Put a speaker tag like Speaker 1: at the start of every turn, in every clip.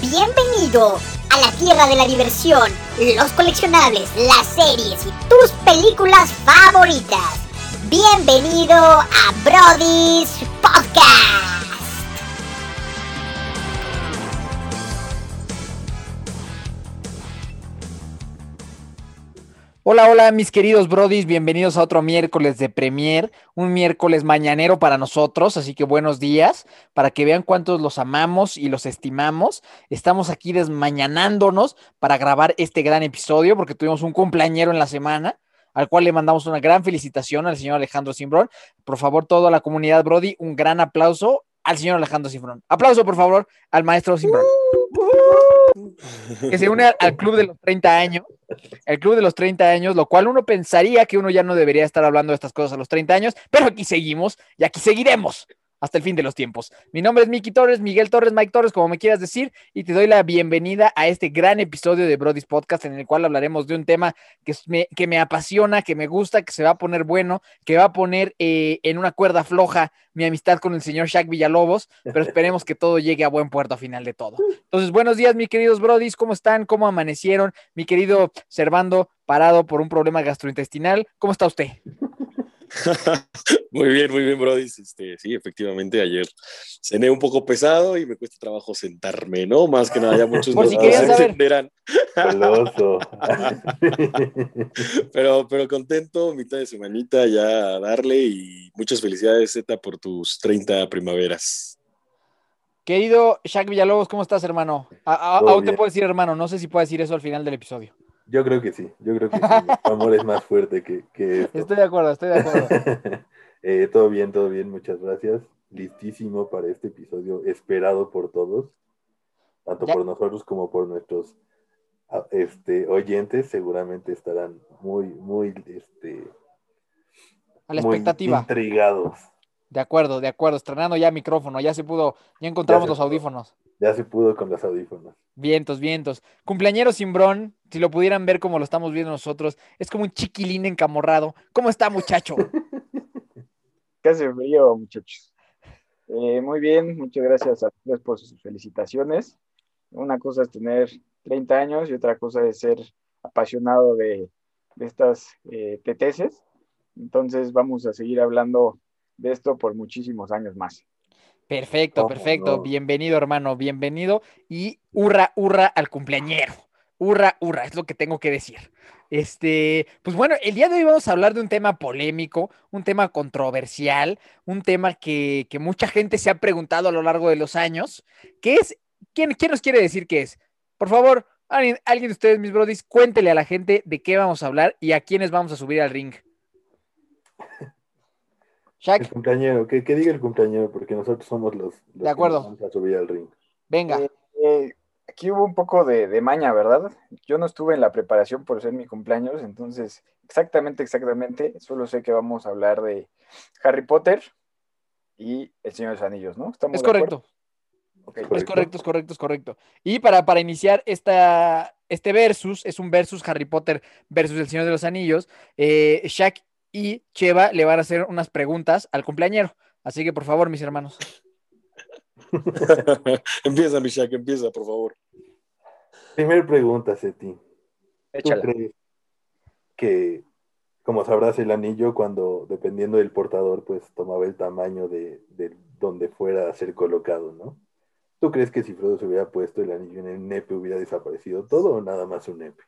Speaker 1: Bienvenido a la tierra de la diversión, los coleccionables, las series y tus películas favoritas. Bienvenido a Brody's Podcast.
Speaker 2: Hola, hola, mis queridos brodis, bienvenidos a otro miércoles de Premier, un miércoles mañanero para nosotros, así que buenos días, para que vean cuántos los amamos y los estimamos. Estamos aquí desmañanándonos para grabar este gran episodio, porque tuvimos un cumpleañero en la semana, al cual le mandamos una gran felicitación al señor Alejandro Simbrón. Por favor, toda la comunidad Brody, un gran aplauso al señor Alejandro Simbrón. Aplauso, por favor, al maestro Simbrón. Que se une al club de los 30 años el club de los 30 años, lo cual uno pensaría que uno ya no debería estar hablando de estas cosas a los 30 años, pero aquí seguimos y aquí seguiremos hasta el fin de los tiempos. Mi nombre es Miki Torres, Miguel Torres, Mike Torres, como me quieras decir, y te doy la bienvenida a este gran episodio de Brody's Podcast en el cual hablaremos de un tema que me, que me apasiona, que me gusta, que se va a poner bueno, que va a poner eh, en una cuerda floja mi amistad con el señor Shaq Villalobos, pero esperemos que todo llegue a buen puerto a final de todo. Entonces, buenos días, mis queridos Brodys, ¿cómo están? ¿Cómo amanecieron? Mi querido Servando, parado por un problema gastrointestinal, ¿cómo está usted?
Speaker 3: muy bien, muy bien, Brody. Este, sí, efectivamente, ayer cené un poco pesado y me cuesta trabajo sentarme, ¿no? Más que nada, ya muchos
Speaker 2: Por si saber.
Speaker 3: pero, pero contento, mitad de semanita ya a darle y muchas felicidades, Zeta, por tus 30 primaveras.
Speaker 2: Querido Shaq Villalobos, ¿cómo estás, hermano? aún te puedo decir hermano, no sé si puedo decir eso al final del episodio.
Speaker 4: Yo creo que sí, yo creo que sí. amor es más fuerte que, que
Speaker 2: Estoy de acuerdo, estoy de acuerdo.
Speaker 4: Eh, todo bien, todo bien, muchas gracias. Listísimo para este episodio, esperado por todos, tanto por nosotros como por nuestros este, oyentes. Seguramente estarán muy, muy, este,
Speaker 2: a la expectativa.
Speaker 4: Intrigados.
Speaker 2: De acuerdo, de acuerdo. Estrenando ya micrófono, ya se pudo, ya encontramos los audífonos.
Speaker 4: Ya se pudo con los audífonos.
Speaker 2: Vientos, vientos. Cumpleañero Simbrón, si lo pudieran ver como lo estamos viendo nosotros, es como un chiquilín encamorrado. ¿Cómo está, muchacho?
Speaker 5: Casi frío, muchachos. Eh, muy bien, muchas gracias a ustedes por sus felicitaciones. Una cosa es tener 30 años y otra cosa es ser apasionado de, estas eh, Entonces vamos a seguir hablando de esto por muchísimos años más.
Speaker 2: Perfecto, perfecto. Bienvenido, hermano, bienvenido. Y hurra, hurra al cumpleañero. Hurra, hurra, es lo que tengo que decir. Este, pues bueno, el día de hoy vamos a hablar de un tema polémico, un tema controversial, un tema que, que mucha gente se ha preguntado a lo largo de los años. ¿Qué es? ¿Quién, quién nos quiere decir qué es? Por favor, alguien, alguien de ustedes, mis brodis, cuéntele a la gente de qué vamos a hablar y a quiénes vamos a subir al ring.
Speaker 4: El cumpleañero, que, diga el cumpleañero, porque nosotros somos los,
Speaker 2: de acuerdo.
Speaker 4: que vamos a subir al ring.
Speaker 2: Venga.
Speaker 5: Eh, eh, aquí hubo un poco de, maña, ¿verdad? Yo no estuve en la preparación por ser mi cumpleaños, entonces exactamente, exactamente, solo sé que vamos a hablar de Harry Potter y El Señor de los Anillos, ¿no?
Speaker 2: es correcto. Es correcto, es correcto, es correcto. Y para, para iniciar esta, este versus, es un versus Harry Potter versus El Señor de los Anillos, eh, Shaq y Cheva le van a hacer unas preguntas al cumpleañero. Así que por favor, mis hermanos.
Speaker 3: empieza, Mishak, empieza, por favor.
Speaker 4: Primer pregunta, Seti.
Speaker 5: Échala.
Speaker 4: ¿Tú crees que, como sabrás, el anillo, cuando, dependiendo del portador, pues tomaba el tamaño de, de donde fuera a ser colocado, ¿no? ¿Tú crees que si Frodo se hubiera puesto el anillo en el nepe hubiera desaparecido todo o nada más un nepe?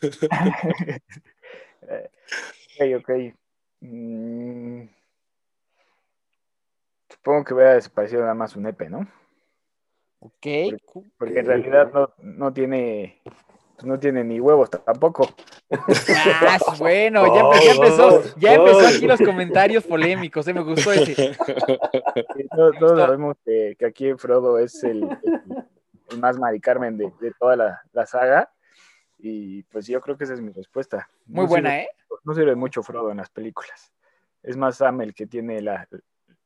Speaker 5: ok, ok. Mm, supongo que hubiera desaparecido nada más un EP, ¿no?
Speaker 2: Ok.
Speaker 5: Porque, en realidad no, no tiene pues no tiene ni huevos tampoco.
Speaker 2: Ah, bueno, ya, empezó, ya empezó aquí los comentarios polémicos, ¿eh? me gustó ese.
Speaker 5: todos, sabemos que, aquí Frodo es el, más Mari Carmen de, de toda la, la, saga. Y pues yo creo que esa es mi respuesta.
Speaker 2: Muy buena, ¿eh?
Speaker 5: No sirve mucho Frodo en las películas. Es más Sam el que tiene la,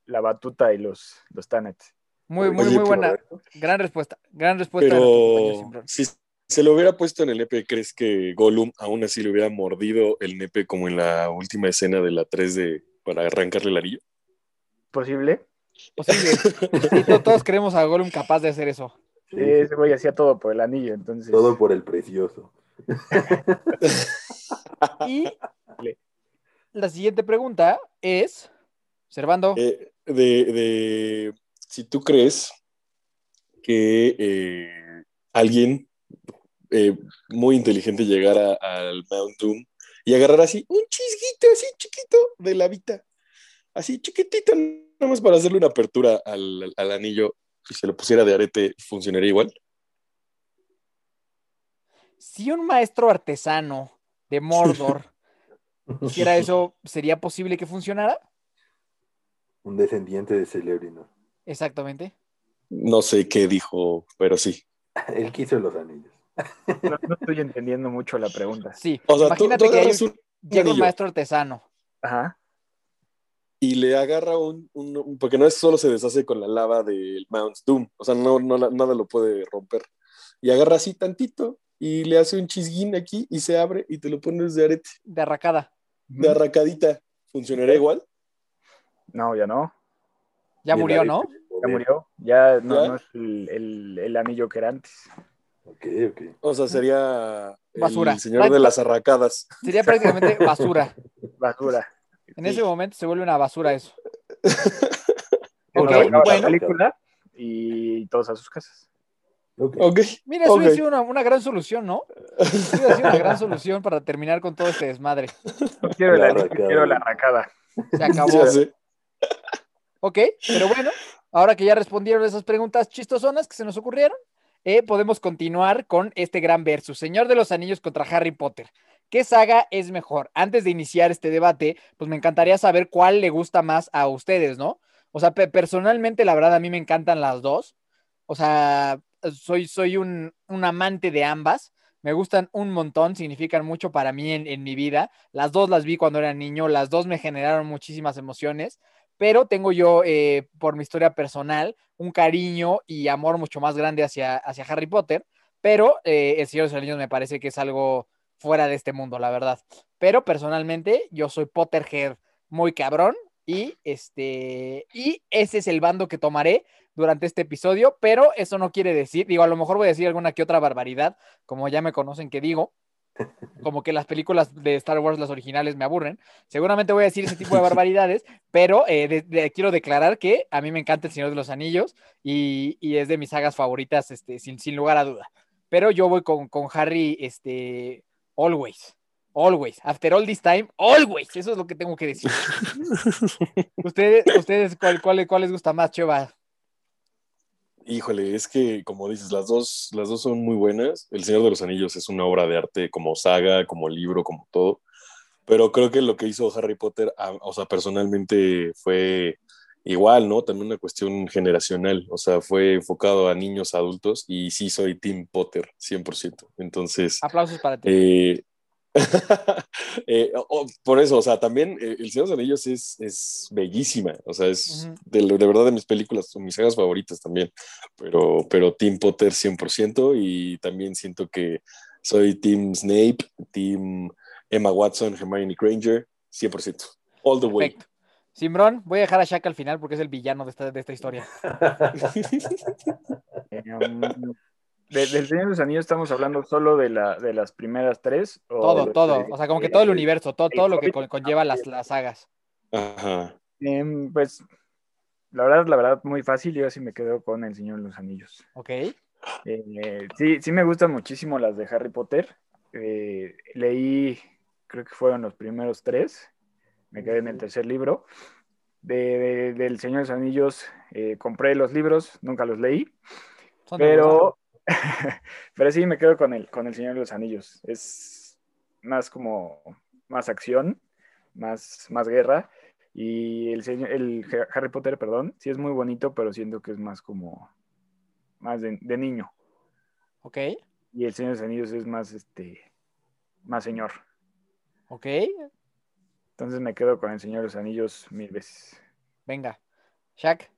Speaker 5: batuta y los, los Tanets.
Speaker 2: Muy, muy, muy buena. Gran respuesta. Gran respuesta.
Speaker 3: Pero si se lo hubiera puesto en el nepe, ¿crees que Gollum aún así le hubiera mordido el nepe como en la última escena de la 3 de para arrancarle el anillo?
Speaker 5: Posible.
Speaker 2: Posible. Sí, to- todos queremos a Gollum capaz de hacer eso.
Speaker 5: Sí, ese güey hacía todo por el anillo, entonces.
Speaker 4: Todo por el precioso.
Speaker 2: Y la siguiente pregunta es, Servando,
Speaker 3: Eh, de, si tú crees que eh, alguien eh, muy inteligente llegara al Mount Doom y agarrara así un chisguito así chiquito de la vida, así chiquitito, nada más para hacerle una apertura al, al anillo y se lo pusiera de arete, ¿funcionaría igual?
Speaker 2: Si un maestro artesano de Mordor hiciera eso, ¿sería posible que funcionara?
Speaker 4: Un descendiente de Celebrino.
Speaker 2: Exactamente.
Speaker 3: No sé qué dijo, pero sí.
Speaker 4: Él quiso los anillos.
Speaker 5: No, no estoy entendiendo mucho la pregunta.
Speaker 2: Sí.
Speaker 3: O sea,
Speaker 2: Imagínate
Speaker 3: tú
Speaker 2: que hay un- llega un maestro artesano.
Speaker 5: Ajá.
Speaker 3: y le agarra un, un- un- porque no es solo se deshace con la lava del Mount Doom, o sea, no, no nada lo puede romper. Y agarra así tantito y le hace un chisguín aquí y se abre y te lo pones de arete,
Speaker 2: de arracada.
Speaker 3: de arracadita. ¿Funcionaría igual?
Speaker 5: No, ya no.
Speaker 2: Ya
Speaker 4: Y
Speaker 2: murió,
Speaker 4: arete
Speaker 2: ¿no?
Speaker 4: de
Speaker 5: Ya murió. Ya no,
Speaker 3: ¿Ya?
Speaker 5: no es el, el- el anillo que era antes.
Speaker 4: Ok, ok.
Speaker 3: O sea, sería
Speaker 2: Basura.
Speaker 3: el señor de las arracadas.
Speaker 2: Sería prácticamente basura.
Speaker 5: Basura.
Speaker 2: En
Speaker 3: Sí.
Speaker 2: ese momento se vuelve una basura eso.
Speaker 5: Ok,
Speaker 2: bueno.
Speaker 5: la película y todos a sus casas.
Speaker 4: Ok.
Speaker 3: Ok.
Speaker 2: Mira, eso hubiera sido una, una gran solución, ¿no? Eso hubiera sido una gran solución para terminar con todo este desmadre.
Speaker 5: No quiero
Speaker 4: La
Speaker 5: quiero la arracada.
Speaker 2: Se acabó.
Speaker 3: Ya sé.
Speaker 2: Ok, pero bueno, ahora que ya respondieron esas preguntas chistosonas que se nos ocurrieron, eh, podemos continuar con este gran versus. Señor de los Anillos contra Harry Potter. ¿Qué saga es mejor? Antes de iniciar este debate, pues me encantaría saber cuál le gusta más a ustedes, ¿no? O sea, pe- personalmente, la verdad, a mí me encantan las dos. O sea, soy, soy un, un amante de ambas. Me gustan un montón, significan mucho para mí en, en mi vida. Las dos las vi cuando era niño, las dos me generaron muchísimas emociones pero tengo yo, eh, por mi historia personal, un cariño y amor mucho más grande hacia, hacia Harry Potter, pero eh, El Señor de los Anillos me parece que es algo fuera de este mundo, la verdad. Pero personalmente yo soy Potterhead muy cabrón y este y ese es el bando que tomaré durante este episodio, pero eso no quiere decir, digo, a lo mejor voy a decir alguna que otra barbaridad, como ya me conocen que digo, como que las películas de Star Wars, las originales, me aburren. Seguramente voy a decir ese tipo de barbaridades, pero eh, de- de- quiero declarar que a mí me encanta El Señor de los Anillos y, y es de mis sagas favoritas, este, sin, sin lugar a duda. Pero yo voy con, con Harry, este, always. Always. After all this time, always. Eso es lo que tengo que decir. ustedes, ustedes ¿cuál, cuál, cuál les gusta más, Cheva?
Speaker 3: Híjole, es que como dices, las dos, las dos son muy buenas. El Señor de los Anillos es una obra de arte como saga, como libro, como todo. Pero creo que lo que hizo Harry Potter, o sea, personalmente fue igual, ¿no? También una cuestión generacional. O sea, fue enfocado a niños, adultos y sí soy Team Potter, 100%. Entonces,
Speaker 2: Aplausos para ti.
Speaker 3: eh, eh, o- por eso, o sea, también eh, El Señor de los Anillos es, es bellísima, o sea, es
Speaker 2: Ujú.
Speaker 3: de, de verdad de mis películas, son mis sagas favoritas también, pero, pero Team Potter 100% y también siento que soy Team Snape, Team Emma Watson, Hermione Granger, 100%, all the way.
Speaker 2: Perfecto. Simbrón, voy a dejar a Shaq al final porque es el villano de esta, de esta historia.
Speaker 5: Eh, de- del Señor de los Anillos estamos hablando solo de, la, de las primeras tres. o
Speaker 2: Todo,
Speaker 5: de-
Speaker 2: todo. O sea, como que todo el universo, todo, todo lo que conlleva las, las sagas.
Speaker 3: Ajá.
Speaker 5: Em, pues, la verdad, la verdad, muy fácil. Yo sí me quedo con El Señor de los Anillos.
Speaker 2: ¿Ok?
Speaker 5: Eh, sí, sí me gustan muchísimo las de Harry Potter. Eh, leí, creo que fueron los primeros tres. Me quedé en el tercer libro. De, de- del Señor de los Anillos eh, compré los libros, nunca los leí,
Speaker 2: Son de verdad.
Speaker 5: pero, pero sí me quedo con el, con el Señor de los Anillos. Es más como, más acción, más, más guerra. Y el, señor- el Harry Potter, perdón, sí es muy bonito, pero siento que es más como, más de, de niño.
Speaker 2: ¿Ok?
Speaker 5: Y el Señor de los Anillos es más, este, más señor.
Speaker 2: ¿Ok?
Speaker 5: Entonces me quedo con el Señor de los Anillos mil veces.
Speaker 2: Venga. Shaq.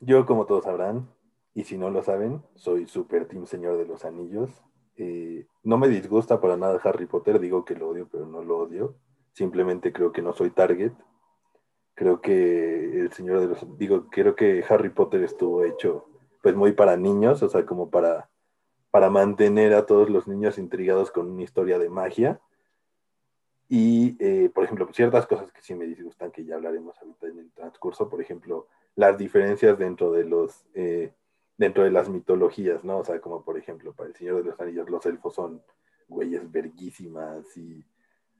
Speaker 4: Yo, como todos sabrán, y si no lo saben, soy super team Señor de los Anillos. Eh, no me disgusta para nada Harry Potter, digo que lo odio, pero no lo odio. Simplemente creo que no soy target. creo que el Señor de los... Digo, creo que Harry Potter estuvo hecho pues muy para niños, o sea, como para, para mantener a todos los niños intrigados con una historia de magia. Y, eh, por ejemplo, ciertas cosas que sí me disgustan, que ya hablaremos ahorita en el transcurso, por ejemplo, las diferencias dentro de los... Eh, dentro de las mitologías, ¿no? O sea, como por ejemplo, para el Señor de los Anillos, los elfos son güeyes verguísimas y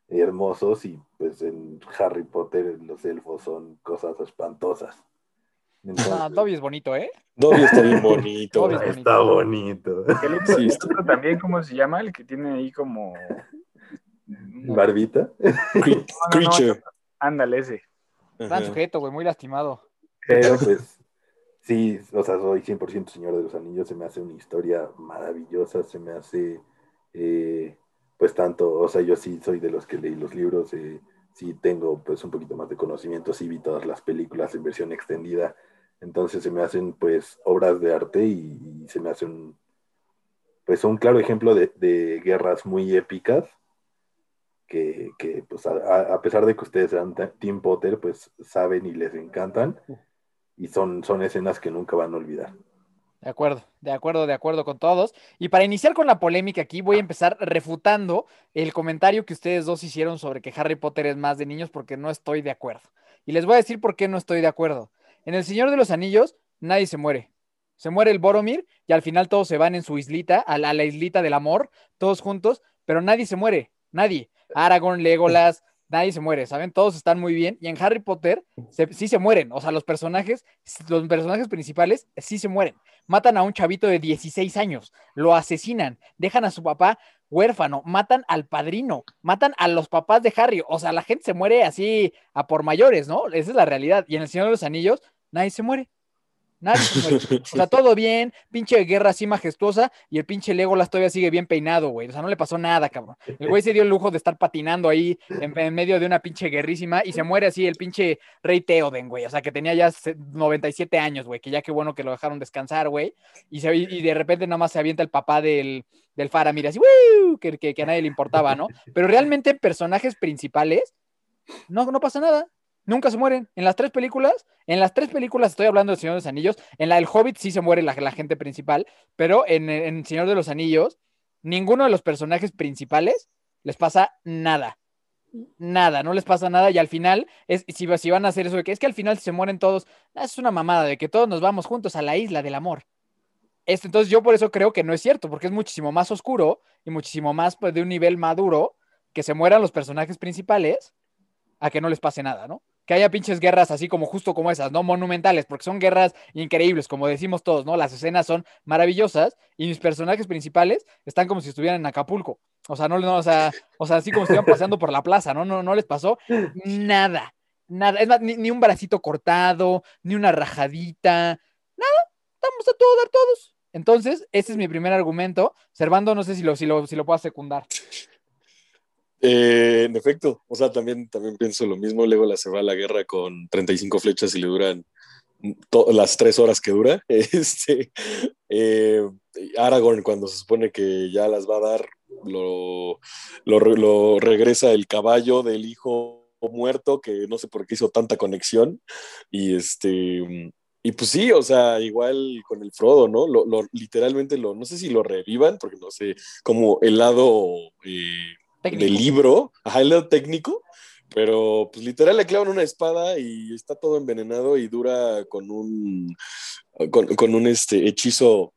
Speaker 4: hermosos, y pues en Harry Potter los elfos son cosas espantosas.
Speaker 2: Entonces, ah, Dobby es bonito, ¿eh?
Speaker 3: Dobby está bien bonito.
Speaker 4: Dobby bonito. Está bonito.
Speaker 5: El sí, está... también, ¿cómo se llama? El que tiene ahí como...
Speaker 4: ¿Barbita?
Speaker 3: Creature.
Speaker 5: Ándale, ese.
Speaker 2: Gran sujeto, güey, muy lastimado.
Speaker 4: Pero pues Sí, o sea, soy 100% Señor de los Anillos, se me hace una historia maravillosa, se me hace, eh, pues tanto, o sea, yo sí soy de los que leí los libros, eh, sí tengo pues un poquito más de conocimiento, sí vi todas las películas en versión extendida, entonces se me hacen pues obras de arte y, se me hace un, pues un claro ejemplo de, guerras muy épicas, que, que pues a, pesar de que ustedes sean Team Potter, pues saben y les encantan y son, son escenas que nunca van a olvidar.
Speaker 2: De acuerdo, de acuerdo, de acuerdo con todos. Y para iniciar con la polémica aquí, voy a empezar refutando el comentario que ustedes dos hicieron sobre que Harry Potter es más de niños porque no estoy de acuerdo. Y les voy a decir por qué no estoy de acuerdo. En El Señor de los Anillos, nadie se muere. Se muere el Boromir y al final todos se van en su islita, a la, a la islita del amor, todos juntos, pero nadie se muere, nadie. Aragorn, Legolas, nadie se muere, ¿saben? Todos están muy bien. Y en Harry Potter sí se mueren. O sea, los personajes, los personajes principales sí se mueren. Matan a un chavito de 16 años, lo asesinan, dejan a su papá huérfano, matan al padrino, matan a los papás de Harry. O sea, la gente se muere así a por mayores, ¿no? Esa es la realidad. Y en El Señor de los Anillos, nadie se muere. Nadie O sea, todo bien, pinche guerra así majestuosa y el pinche Legolas todavía sigue bien peinado, güey. O sea, no le pasó nada, cabrón. El güey se dio el lujo de estar patinando ahí en, medio de una pinche guerrísima y se muere así el pinche rey Teoden, güey. O sea, que tenía ya 97 años, güey, que ya qué bueno que lo dejaron descansar, güey. Y, y de repente nada más se avienta el papá del, del Faramir, así, que, que, que a nadie le importaba, ¿no? Pero realmente personajes principales, no, no pasa nada nunca se mueren. En las tres películas, en las tres películas estoy hablando de Señor de los Anillos, en la del Hobbit sí se muere la, gente principal, pero en, en, Señor de los Anillos, ninguno de los personajes principales les pasa nada. Nada, no les pasa nada y al final, es, si, van a hacer eso, de que es que al final se mueren todos, es una mamada de que todos nos vamos juntos a la isla del amor. Esto, entonces yo por eso creo que no es cierto, porque es muchísimo más oscuro y muchísimo más pues, de un nivel maduro que se mueran los personajes principales a que no les pase nada, ¿no? Que haya pinches guerras así como justo como esas, ¿no? Monumentales, porque son guerras increíbles, como decimos todos, ¿no? Las escenas son maravillosas y mis personajes principales están como si estuvieran en Acapulco. O sea, no, no o sea, o sea, así como si estuvieran pasando por la plaza, ¿no? No, no les pasó nada, nada. Es más, ni, un bracito cortado, ni una rajadita, nada. Estamos a todo dar todos. Entonces, ese es mi primer argumento. Servando, no sé si lo, si lo, si lo puedo secundar.
Speaker 3: Eh, en efecto, o sea, también, también pienso lo mismo. Legolas se va a la guerra con 35 flechas y le duran las tres horas que dura. Este, eh, Aragorn, cuando se supone que ya las va a dar, lo, lo, regresa el caballo del hijo muerto, que no sé por qué hizo tanta conexión. Y este. Y pues sí, o sea, igual con el Frodo, ¿no? Literalmente lo, no sé si lo revivan, porque no sé, como el lado eh, del libro, ajá, el lado técnico, pero pues literal le clavan una espada y está todo envenenado y dura con un, con, un este, hechizo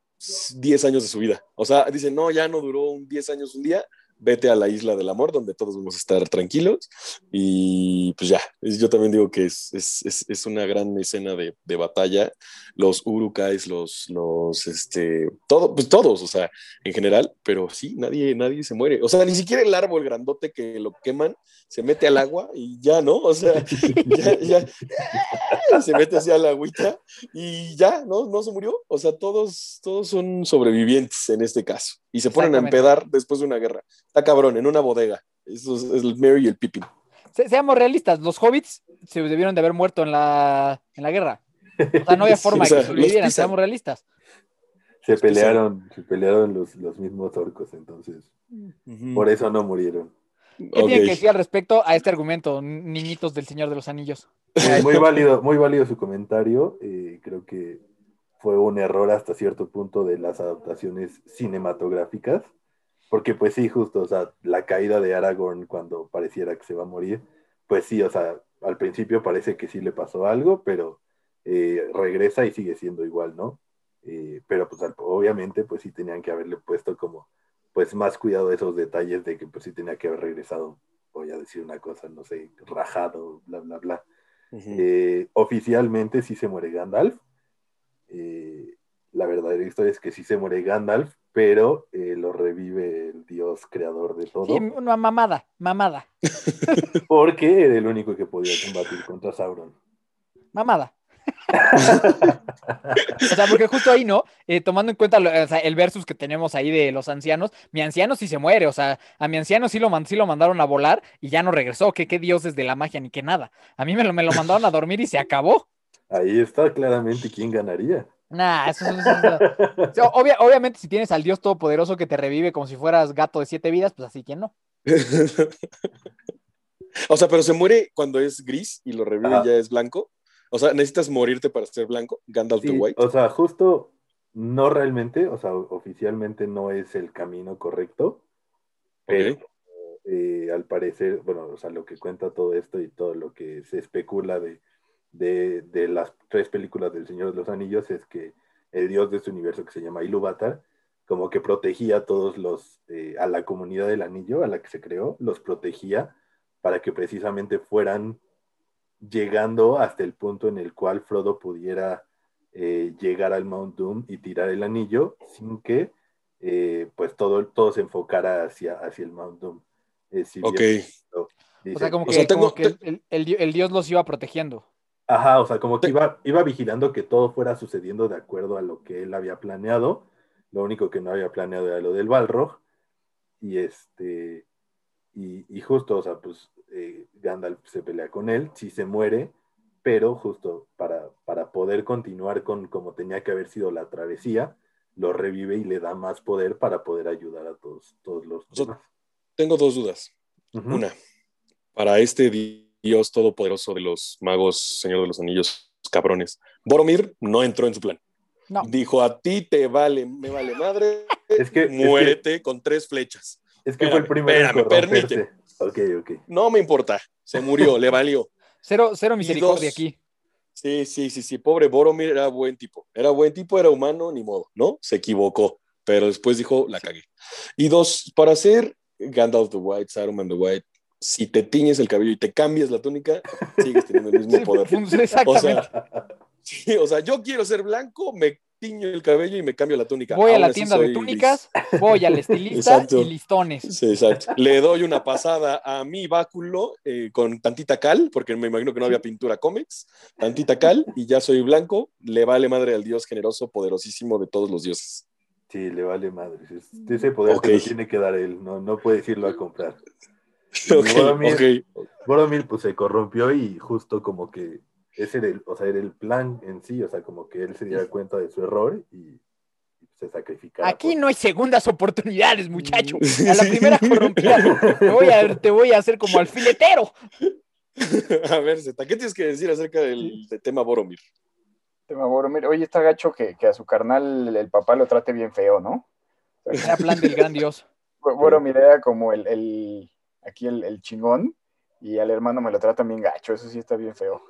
Speaker 3: 10 años de su vida. O sea, dicen, no, ya no duró un 10 años un día, vete a la isla del amor, donde todos vamos a estar tranquilos. Y pues ya, yo también digo que es, es, es, una gran escena de, de, batalla. Los urukais, los, los, este, todo, pues todos, o sea, en general, pero sí, nadie, nadie se muere. O sea, ni siquiera el árbol grandote que lo queman se mete al agua y ya, ¿no? O sea, ya, ya, se mete hacia la agüita y ya, ¿no? No se murió. O sea, todos, todos son sobrevivientes en este caso y se ponen a empedar después de una guerra. Está cabrón, en una bodega. Eso es, el Mary y el Pippin.
Speaker 2: seamos realistas, los hobbits se debieron de haber muerto en la, en la guerra. O sea, no había forma de que sobrevivieran, seamos realistas.
Speaker 4: Se pelearon, se pelearon los, los mismos orcos, entonces. Por eso no murieron.
Speaker 2: ¿Qué
Speaker 3: Ok.
Speaker 2: tienen que decir al respecto a este argumento, niñitos del Señor de los Anillos?
Speaker 4: Eh, Muy válido, muy válido su comentario. eh, creo que fue un error hasta cierto punto de las adaptaciones cinematográficas. Porque pues sí, justo, o sea, la caída de Aragorn cuando pareciera que se va a morir, pues sí, o sea, al principio parece que sí le pasó algo, pero eh, regresa y sigue siendo igual, ¿no? Eh, pero pues obviamente pues sí tenían que haberle puesto como pues más cuidado de esos detalles de que pues sí tenía que haber regresado, voy a decir una cosa, no sé, rajado, bla, bla, bla. Eh, oficialmente sí se muere Gandalf. Eh, la verdadera historia es que sí se muere Gandalf, pero eh, lo revive el dios creador de todo,
Speaker 2: Sí, una mamada, mamada,
Speaker 4: porque era el único que podía combatir contra Sauron.
Speaker 2: mamada. O sea, porque justo ahí, ¿no? Eh, tomando en cuenta lo- o sea, el versus que tenemos ahí de los ancianos, mi anciano sí se muere, o sea, a mi anciano sí lo, sí lo mandaron a volar y ya no regresó, que qué dioses de la magia ni qué nada. A mí me lo, me lo mandaron a dormir y se acabó.
Speaker 4: Ahí está claramente quién ganaría.
Speaker 2: Nah, eso, eso- eso- o sea, obvia- obviamente si tienes al dios todopoderoso que te revive como si fueras gato de siete vidas, pues así que no.
Speaker 3: o sea, pero se muere cuando es gris y lo revive
Speaker 4: Ajá.
Speaker 3: y ya es blanco. O sea, necesitas morirte para ser blanco. Gandalf the White.
Speaker 4: o sea, justo no realmente, o sea, oficialmente no es el camino correcto, pero eh, al parecer, bueno, o sea, lo que cuenta todo esto y todo lo que se especula de, de, de las tres películas del Señor de los Anillos es que el dios de este universo que se llama Ilúvatar, como que protegía a todos los, eh, a la comunidad del anillo a la que se creó, los protegía para que precisamente fueran llegando hasta el punto en el cual Frodo pudiera eh, llegar al Mount Doom y tirar el anillo sin que eh, pues todo, todo se enfocara hacia, hacia el Mount Doom. Eh, si bien
Speaker 3: Ok.
Speaker 2: O sea, como
Speaker 3: O
Speaker 2: que,
Speaker 3: sea, tengo-
Speaker 2: como que el, el- el di- el dios los iba protegiendo.
Speaker 4: Ajá, o sea, como que iba, iba vigilando que todo fuera sucediendo de acuerdo a lo que él había planeado. Lo único que no había planeado era lo del Balrog. Y este, y, y justo, o sea, pues eh, Gandalf se pelea con él, sí se muere, pero justo para, para poder continuar con como tenía que haber sido la travesía, lo revive y le da más poder para poder ayudar a todos, todos los
Speaker 3: O sea,
Speaker 4: demás.
Speaker 3: Tengo dos dudas. Una, para este di- dios todopoderoso de los magos, Señor de los Anillos, cabrones, Boromir no entró en su plan.
Speaker 2: No.
Speaker 3: Dijo, a ti te vale, me vale madre,
Speaker 4: Es que, es que-
Speaker 3: muérete con tres flechas.
Speaker 4: es que fue el
Speaker 3: Espérame,
Speaker 4: primero
Speaker 3: espérame,
Speaker 4: corromperse. Ok, ok.
Speaker 3: No me importa, se murió, le valió.
Speaker 2: Cero, cero misericordia
Speaker 3: dos.
Speaker 2: aquí.
Speaker 3: Sí, sí, sí, sí, pobre Boromir era buen tipo. Era buen tipo, era humano, ni modo, ¿no? Se equivocó, pero después dijo, la cagué. Y dos, para ser Gandalf the White, Saruman the White, si te tiñes el cabello y te cambias la túnica, sigues teniendo el mismo
Speaker 2: Sí,
Speaker 3: poder. O sea, sí, o sea, yo quiero ser blanco, me tiño el cabello y me cambio la túnica.
Speaker 2: Voy a la tienda de túnicas, voy al estilista
Speaker 3: Exacto.
Speaker 2: y listones.
Speaker 3: gris. Sí, exacto. Le doy una pasada a mi báculo eh, con tantita cal, porque me imagino que no había pintura cómics, tantita cal y ya soy blanco. Le vale madre al dios generoso, poderosísimo de todos los dioses.
Speaker 4: Sí, le vale madre. Es- Ese poder te lo tiene que dar él, no, no puedes irlo a comprar. Boromir, pues se corrompió y justo como que ese era el, o sea, era el plan en sí, o sea, como que él se diera cuenta de su error y, se sacrificara.
Speaker 2: Aquí
Speaker 4: por-
Speaker 2: no hay segundas oportunidades, muchacho.
Speaker 3: Sí.
Speaker 2: A la primera corrompida, te voy a, te voy a hacer como al filetero.
Speaker 3: A ver, Zeta, ¿qué tienes que decir acerca del, del tema Boromir?
Speaker 5: Tema Boromir. Oye, está gacho que, que a su carnal el papá lo trate bien feo, ¿no?
Speaker 2: Era plan del gran dios.
Speaker 5: Bo- Boromir era como el, el- aquí el, el chingón y al hermano me lo tratan bien gacho, eso sí está bien feo.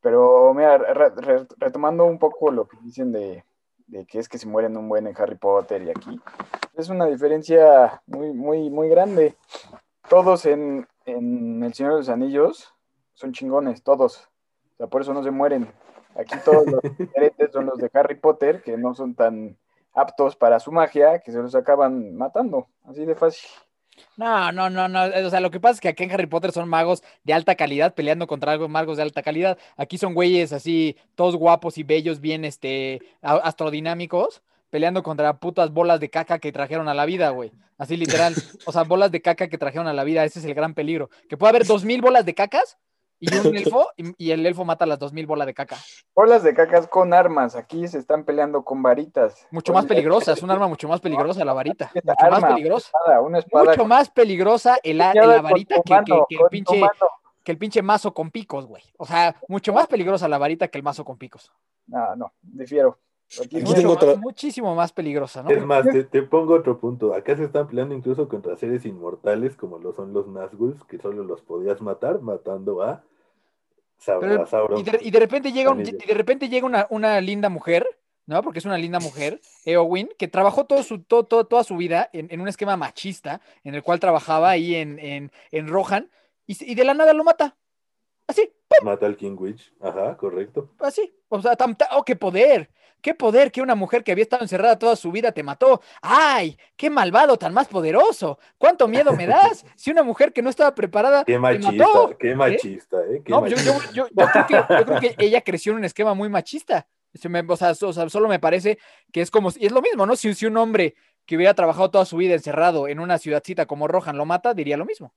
Speaker 5: Pero mira, re- re- retomando un poco lo que dicen de, de que es que se mueren un buen en Harry Potter y aquí, es una diferencia muy, muy, muy grande. Todos en, en El Señor de los Anillos son chingones, todos. O sea, por eso no se mueren. Aquí todos los diferentes son los de Harry Potter, que no son tan aptos para su magia, que se los acaban matando. Así de fácil.
Speaker 2: No, no, no, no. O sea, lo que pasa es que aquí en Harry Potter son magos de alta calidad peleando contra algo magos de alta calidad. Aquí son güeyes así, todos guapos y bellos, bien este, astrodinámicos, peleando contra putas bolas de caca que trajeron a la vida, güey. Así literal. O sea, bolas de caca que trajeron a la vida, ese es el gran peligro. Que puede haber dos mil bolas de cacas, y un elfo, y, el elfo mata las 2000 bolas de caca.
Speaker 5: Bolas de cacas con armas. Aquí se están peleando con varitas.
Speaker 2: Mucho más peligrosa, es un arma mucho más peligrosa la varita. Mucho más peligrosa.
Speaker 5: Una espada, una espada
Speaker 2: Mucho más peligrosa el, la varita que, que-
Speaker 5: mano,
Speaker 2: que el pinche, que el pinche mazo con picos, güey. O sea, mucho más peligrosa la varita que el mazo con picos.
Speaker 5: No, no, difiero. Aquí
Speaker 2: más- Muchísimo más peligrosa, ¿no?
Speaker 4: Es más, te, te pongo otro punto. Acá se están peleando incluso contra seres inmortales como lo son los Nazguls, que solo los podías matar matando a,
Speaker 2: Pero-
Speaker 4: a Sauron.
Speaker 2: Y de, y de repente llega, un- de repente llega una, una linda mujer, ¿no? Porque es una linda mujer, Eowyn, que trabajó todo su, todo, todo- toda su vida en, en un esquema machista, en el cual trabajaba ahí en, en, en Rohan, y, de la nada lo mata. Así,
Speaker 4: Mata al King Witch. Ajá, correcto.
Speaker 2: así. O sea, tam- ta- oh, qué poder. Qué poder que una mujer que había estado encerrada toda su vida te mató. ¡Ay! ¡Qué malvado, tan más poderoso! ¿Cuánto miedo me das? Si una mujer que no estaba preparada
Speaker 4: Qué
Speaker 2: te
Speaker 4: machista,
Speaker 2: mató.
Speaker 4: qué machista, ¿eh? Qué
Speaker 2: No, yo, yo-
Speaker 4: machista.
Speaker 2: yo- yo creo que, yo creo que ella creció en un esquema muy machista. O, sea, so- o sea, solo me parece que es como, y es lo mismo, ¿no? Si, si un hombre que hubiera trabajado toda su vida encerrado en una ciudadcita como Rohan lo mata, diría lo mismo.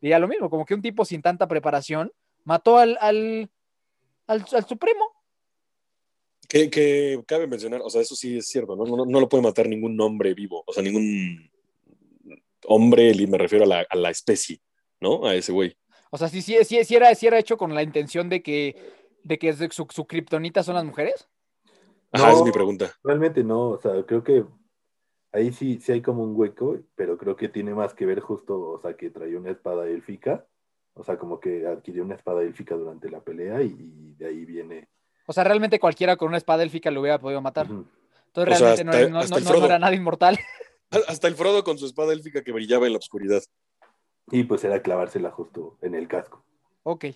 Speaker 2: Diría lo mismo, como que un tipo sin tanta preparación mató al, al, al, al Supremo.
Speaker 3: Que, que cabe mencionar, o sea, eso sí es cierto, ¿no? No, no lo puede matar ningún hombre vivo, o sea, ningún hombre, y me refiero a la, a la especie, ¿no? A ese güey.
Speaker 2: O sea, si, si, si, si era, si era hecho con la intención de que, de que su, su kriptonita son las mujeres.
Speaker 3: Ajá,
Speaker 4: No.
Speaker 3: es mi pregunta.
Speaker 4: Realmente no, o sea, creo que ahí sí, sí hay como un hueco, pero creo que tiene más que ver justo, o sea, que traía una espada élfica, o sea, como que adquirió una espada élfica durante la pelea y, y de ahí viene.
Speaker 2: O sea, realmente cualquiera con una espada élfica lo hubiera podido matar. Entonces
Speaker 3: O sea,
Speaker 2: realmente no
Speaker 3: hasta-
Speaker 2: era- no,
Speaker 3: hasta
Speaker 2: no-
Speaker 3: el
Speaker 2: no- no
Speaker 3: Frodo.
Speaker 2: era nada inmortal.
Speaker 3: Hasta el Frodo con su espada élfica que brillaba en la oscuridad.
Speaker 4: Y pues era clavársela justo en el casco.
Speaker 2: Ok.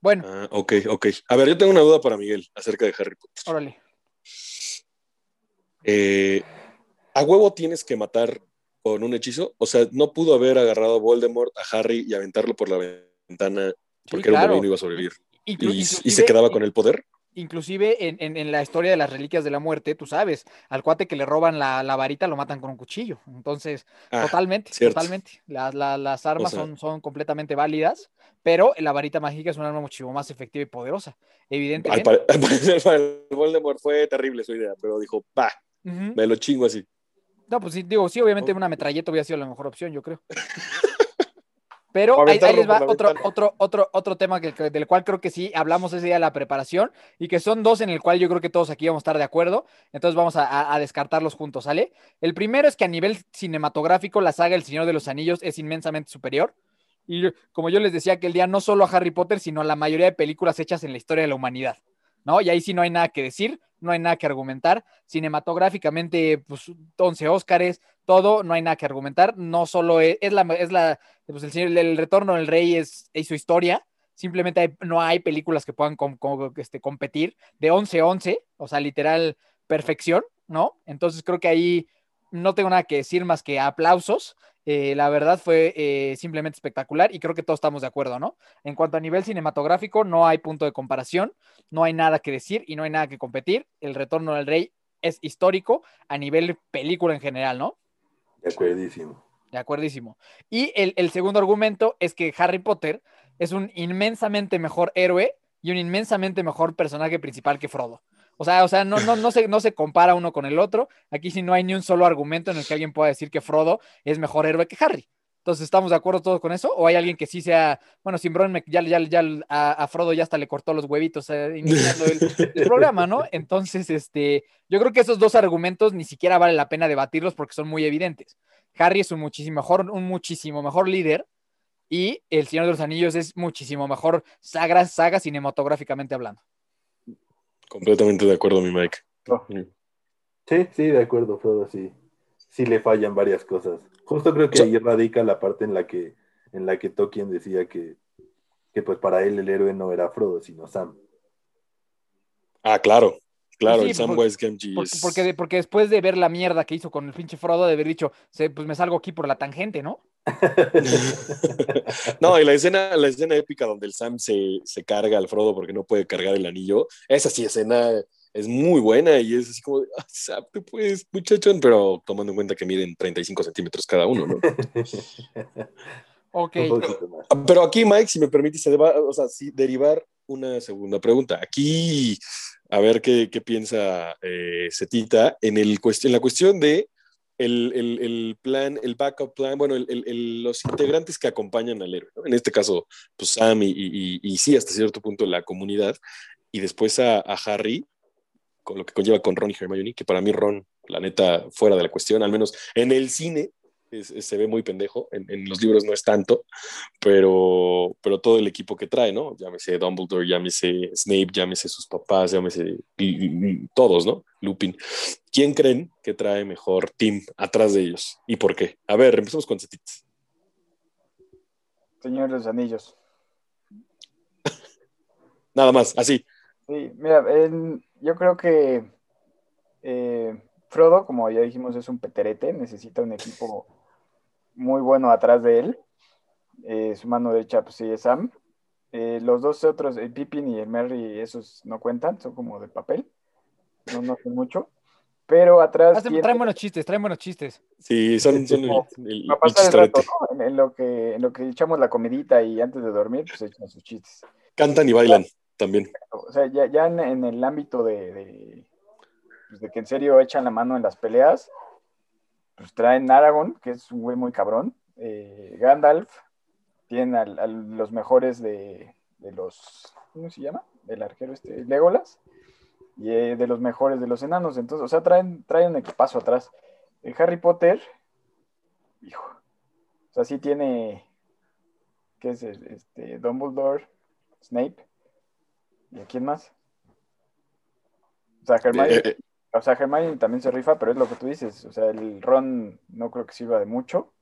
Speaker 2: Bueno,
Speaker 3: Ah, ok, ok. A ver, yo tengo una duda para Miguel acerca de Harry Potter.
Speaker 2: órale.
Speaker 3: Eh, ¿A huevo tienes que matar con un hechizo? O sea, ¿no pudo haber agarrado a Voldemort, a Harry y aventarlo por la ventana porque era un y no iba a sobrevivir?
Speaker 2: Inclu-
Speaker 3: ¿Y, y se quedaba con el poder?
Speaker 2: Inclusive en, en- en la historia de las reliquias de la muerte, tú sabes, al cuate que le roban la, la varita lo matan con un cuchillo. Entonces,
Speaker 3: Ah,
Speaker 2: totalmente,
Speaker 3: cierto.
Speaker 2: totalmente. Las, la- las armas
Speaker 3: sea-
Speaker 2: son, son completamente válidas, pero la varita mágica es un arma muchísimo más efectiva y poderosa. Evidentemente.
Speaker 3: al parecer para el Voldemort fue terrible su idea, pero dijo, va,
Speaker 2: Ujú.
Speaker 3: me lo chingo así.
Speaker 2: No, pues sí, digo, sí, obviamente una metralleta hubiera sido la mejor opción, yo creo. Pero ahí, les va otro, otro, otro, otro tema que, del cual creo que sí hablamos ese día de la preparación y que son dos en el cual yo creo que todos aquí vamos a estar de acuerdo. Entonces vamos a, a- descartarlos juntos, ¿sale? El primero es que a nivel cinematográfico la saga El Señor de los Anillos es inmensamente superior. Y como yo les decía aquel día, no solo a Harry Potter, sino a la mayoría de películas hechas en la historia de la humanidad. ¿No? Y ahí sí no hay nada que decir, no hay nada que argumentar. Cinematográficamente, pues 11 Óscares, todo, no hay nada que argumentar. No solo es, es la, es la, pues el, señor- el retorno del rey es, es su historia. Simplemente no hay películas que puedan este, competir de 11-11, o sea, literal perfección, ¿no? Entonces creo que ahí no tengo nada que decir más que aplausos. Eh, la verdad fue eh, simplemente espectacular y creo que todos estamos de acuerdo, ¿no? En cuanto a nivel cinematográfico, no hay punto de comparación, no hay nada que decir y no hay nada que competir. El retorno del rey es histórico a nivel película en general, ¿no?
Speaker 4: De acuerdísimo.
Speaker 2: De acuerdísimo. Y el, el segundo argumento es que Harry Potter es un inmensamente mejor héroe y un inmensamente mejor personaje principal que Frodo. O sea, o sea no, no, no, se, no se compara uno con el otro. Aquí sí no hay ni un solo argumento en el que alguien pueda decir que Frodo es mejor héroe que Harry. Entonces, ¿estamos de acuerdo todos con eso? ¿O hay alguien que sí sea, bueno, Simbrón me- ya, ya, ya a, a Frodo ya hasta le cortó los huevitos eh, iniciando el, el programa, ¿no? Entonces, este, yo creo que esos dos argumentos ni siquiera vale la pena debatirlos porque son muy evidentes. Harry es un muchísimo mejor, un muchísimo mejor líder y El Señor de los Anillos es muchísimo mejor saga, saga cinematográficamente hablando.
Speaker 3: Completamente de acuerdo, mi Mike.
Speaker 4: Sí, sí, de acuerdo, Frodo, sí. Sí le fallan varias cosas. Justo creo que
Speaker 3: O sea-
Speaker 4: ahí radica la parte en la que, en la que Tolkien decía que, que pues para él el héroe no era Frodo, sino Sam.
Speaker 3: Ah, claro, claro,
Speaker 2: Sí,
Speaker 3: el
Speaker 2: porque-
Speaker 3: Samwise Gamgee
Speaker 2: Porque,
Speaker 3: es...
Speaker 2: porque, de- porque después de ver la mierda que hizo con el pinche Frodo, de haber dicho, "Se- pues me salgo aquí por la tangente, ¿no?
Speaker 3: No, y la escena, la escena épica donde el Sam se, se carga al Frodo porque no puede cargar el anillo, esa sí escena es muy buena y es así como, de, ah, tú puedes, muchachón, pero tomando en cuenta que miden 35 centímetros cada uno, ¿no?
Speaker 2: Ok.
Speaker 3: Ah, Pero aquí, Mike, si me permitís, se deba- o sea, sí, derivar una segunda pregunta. Aquí, a ver qué, qué piensa eh, Cetita en, el, en la cuestión de el, el- el plan, el backup plan, bueno, el- el- el- los integrantes que acompañan al héroe, ¿no? En este caso, pues Sam y, y- y- y sí, hasta cierto punto la comunidad, y después a, a Harry, con lo que conlleva con Ron y Hermione, que para mí Ron, la neta, fuera de la cuestión, al menos en el cine, es- es- se ve muy pendejo, en, en los libros no es tanto, pero, pero todo el equipo que trae, ¿no? Llámese Dumbledore, llámese Snape, llámese sus papás, llámese y- y- y todos, ¿no? Lupin. ¿Quién creen que trae mejor team atrás de ellos? ¿Y por qué? A ver, empecemos con Cetitas.
Speaker 5: Señor de los Anillos.
Speaker 3: Nada más, así.
Speaker 5: Sí, mira, en- yo creo que eh, Frodo, como ya dijimos, es un peterete, necesita un equipo muy bueno atrás de él. Eh, su mano derecha, pues sí, es Sam. Eh, los dos otros, el Pippin y el Merry, esos no cuentan, son como de papel. No, no hacen mucho. Pero atrás.
Speaker 2: Hacen-
Speaker 5: tiene-
Speaker 2: traen buenos chistes, traen buenos chistes.
Speaker 3: Sí, son, son el, el-
Speaker 5: rato. ¿no? En, en lo que, en lo que echamos la comidita y antes de dormir, pues echan sus chistes.
Speaker 3: Cantan y bailan también.
Speaker 5: O sea, ya, ya en, en el ámbito de, pues, de que en serio echan la mano en las peleas, pues traen Aragorn, que es un güey muy cabrón, eh, Gandalf, tienen a los mejores de, de los, ¿cómo se llama? Del arquero este, Legolas, y eh, de los mejores de los enanos, entonces, o sea, traen, traen un equipazo atrás. Eh, Harry Potter, hijo, o sea, sí tiene, ¿qué es? el- Este, Dumbledore, Snape, ¿y a quién más? O sea, Hermione,
Speaker 3: Eh, eh,
Speaker 5: o sea, Hermione también se rifa, pero es lo que tú dices. O sea, el Ron no creo que sirva de mucho.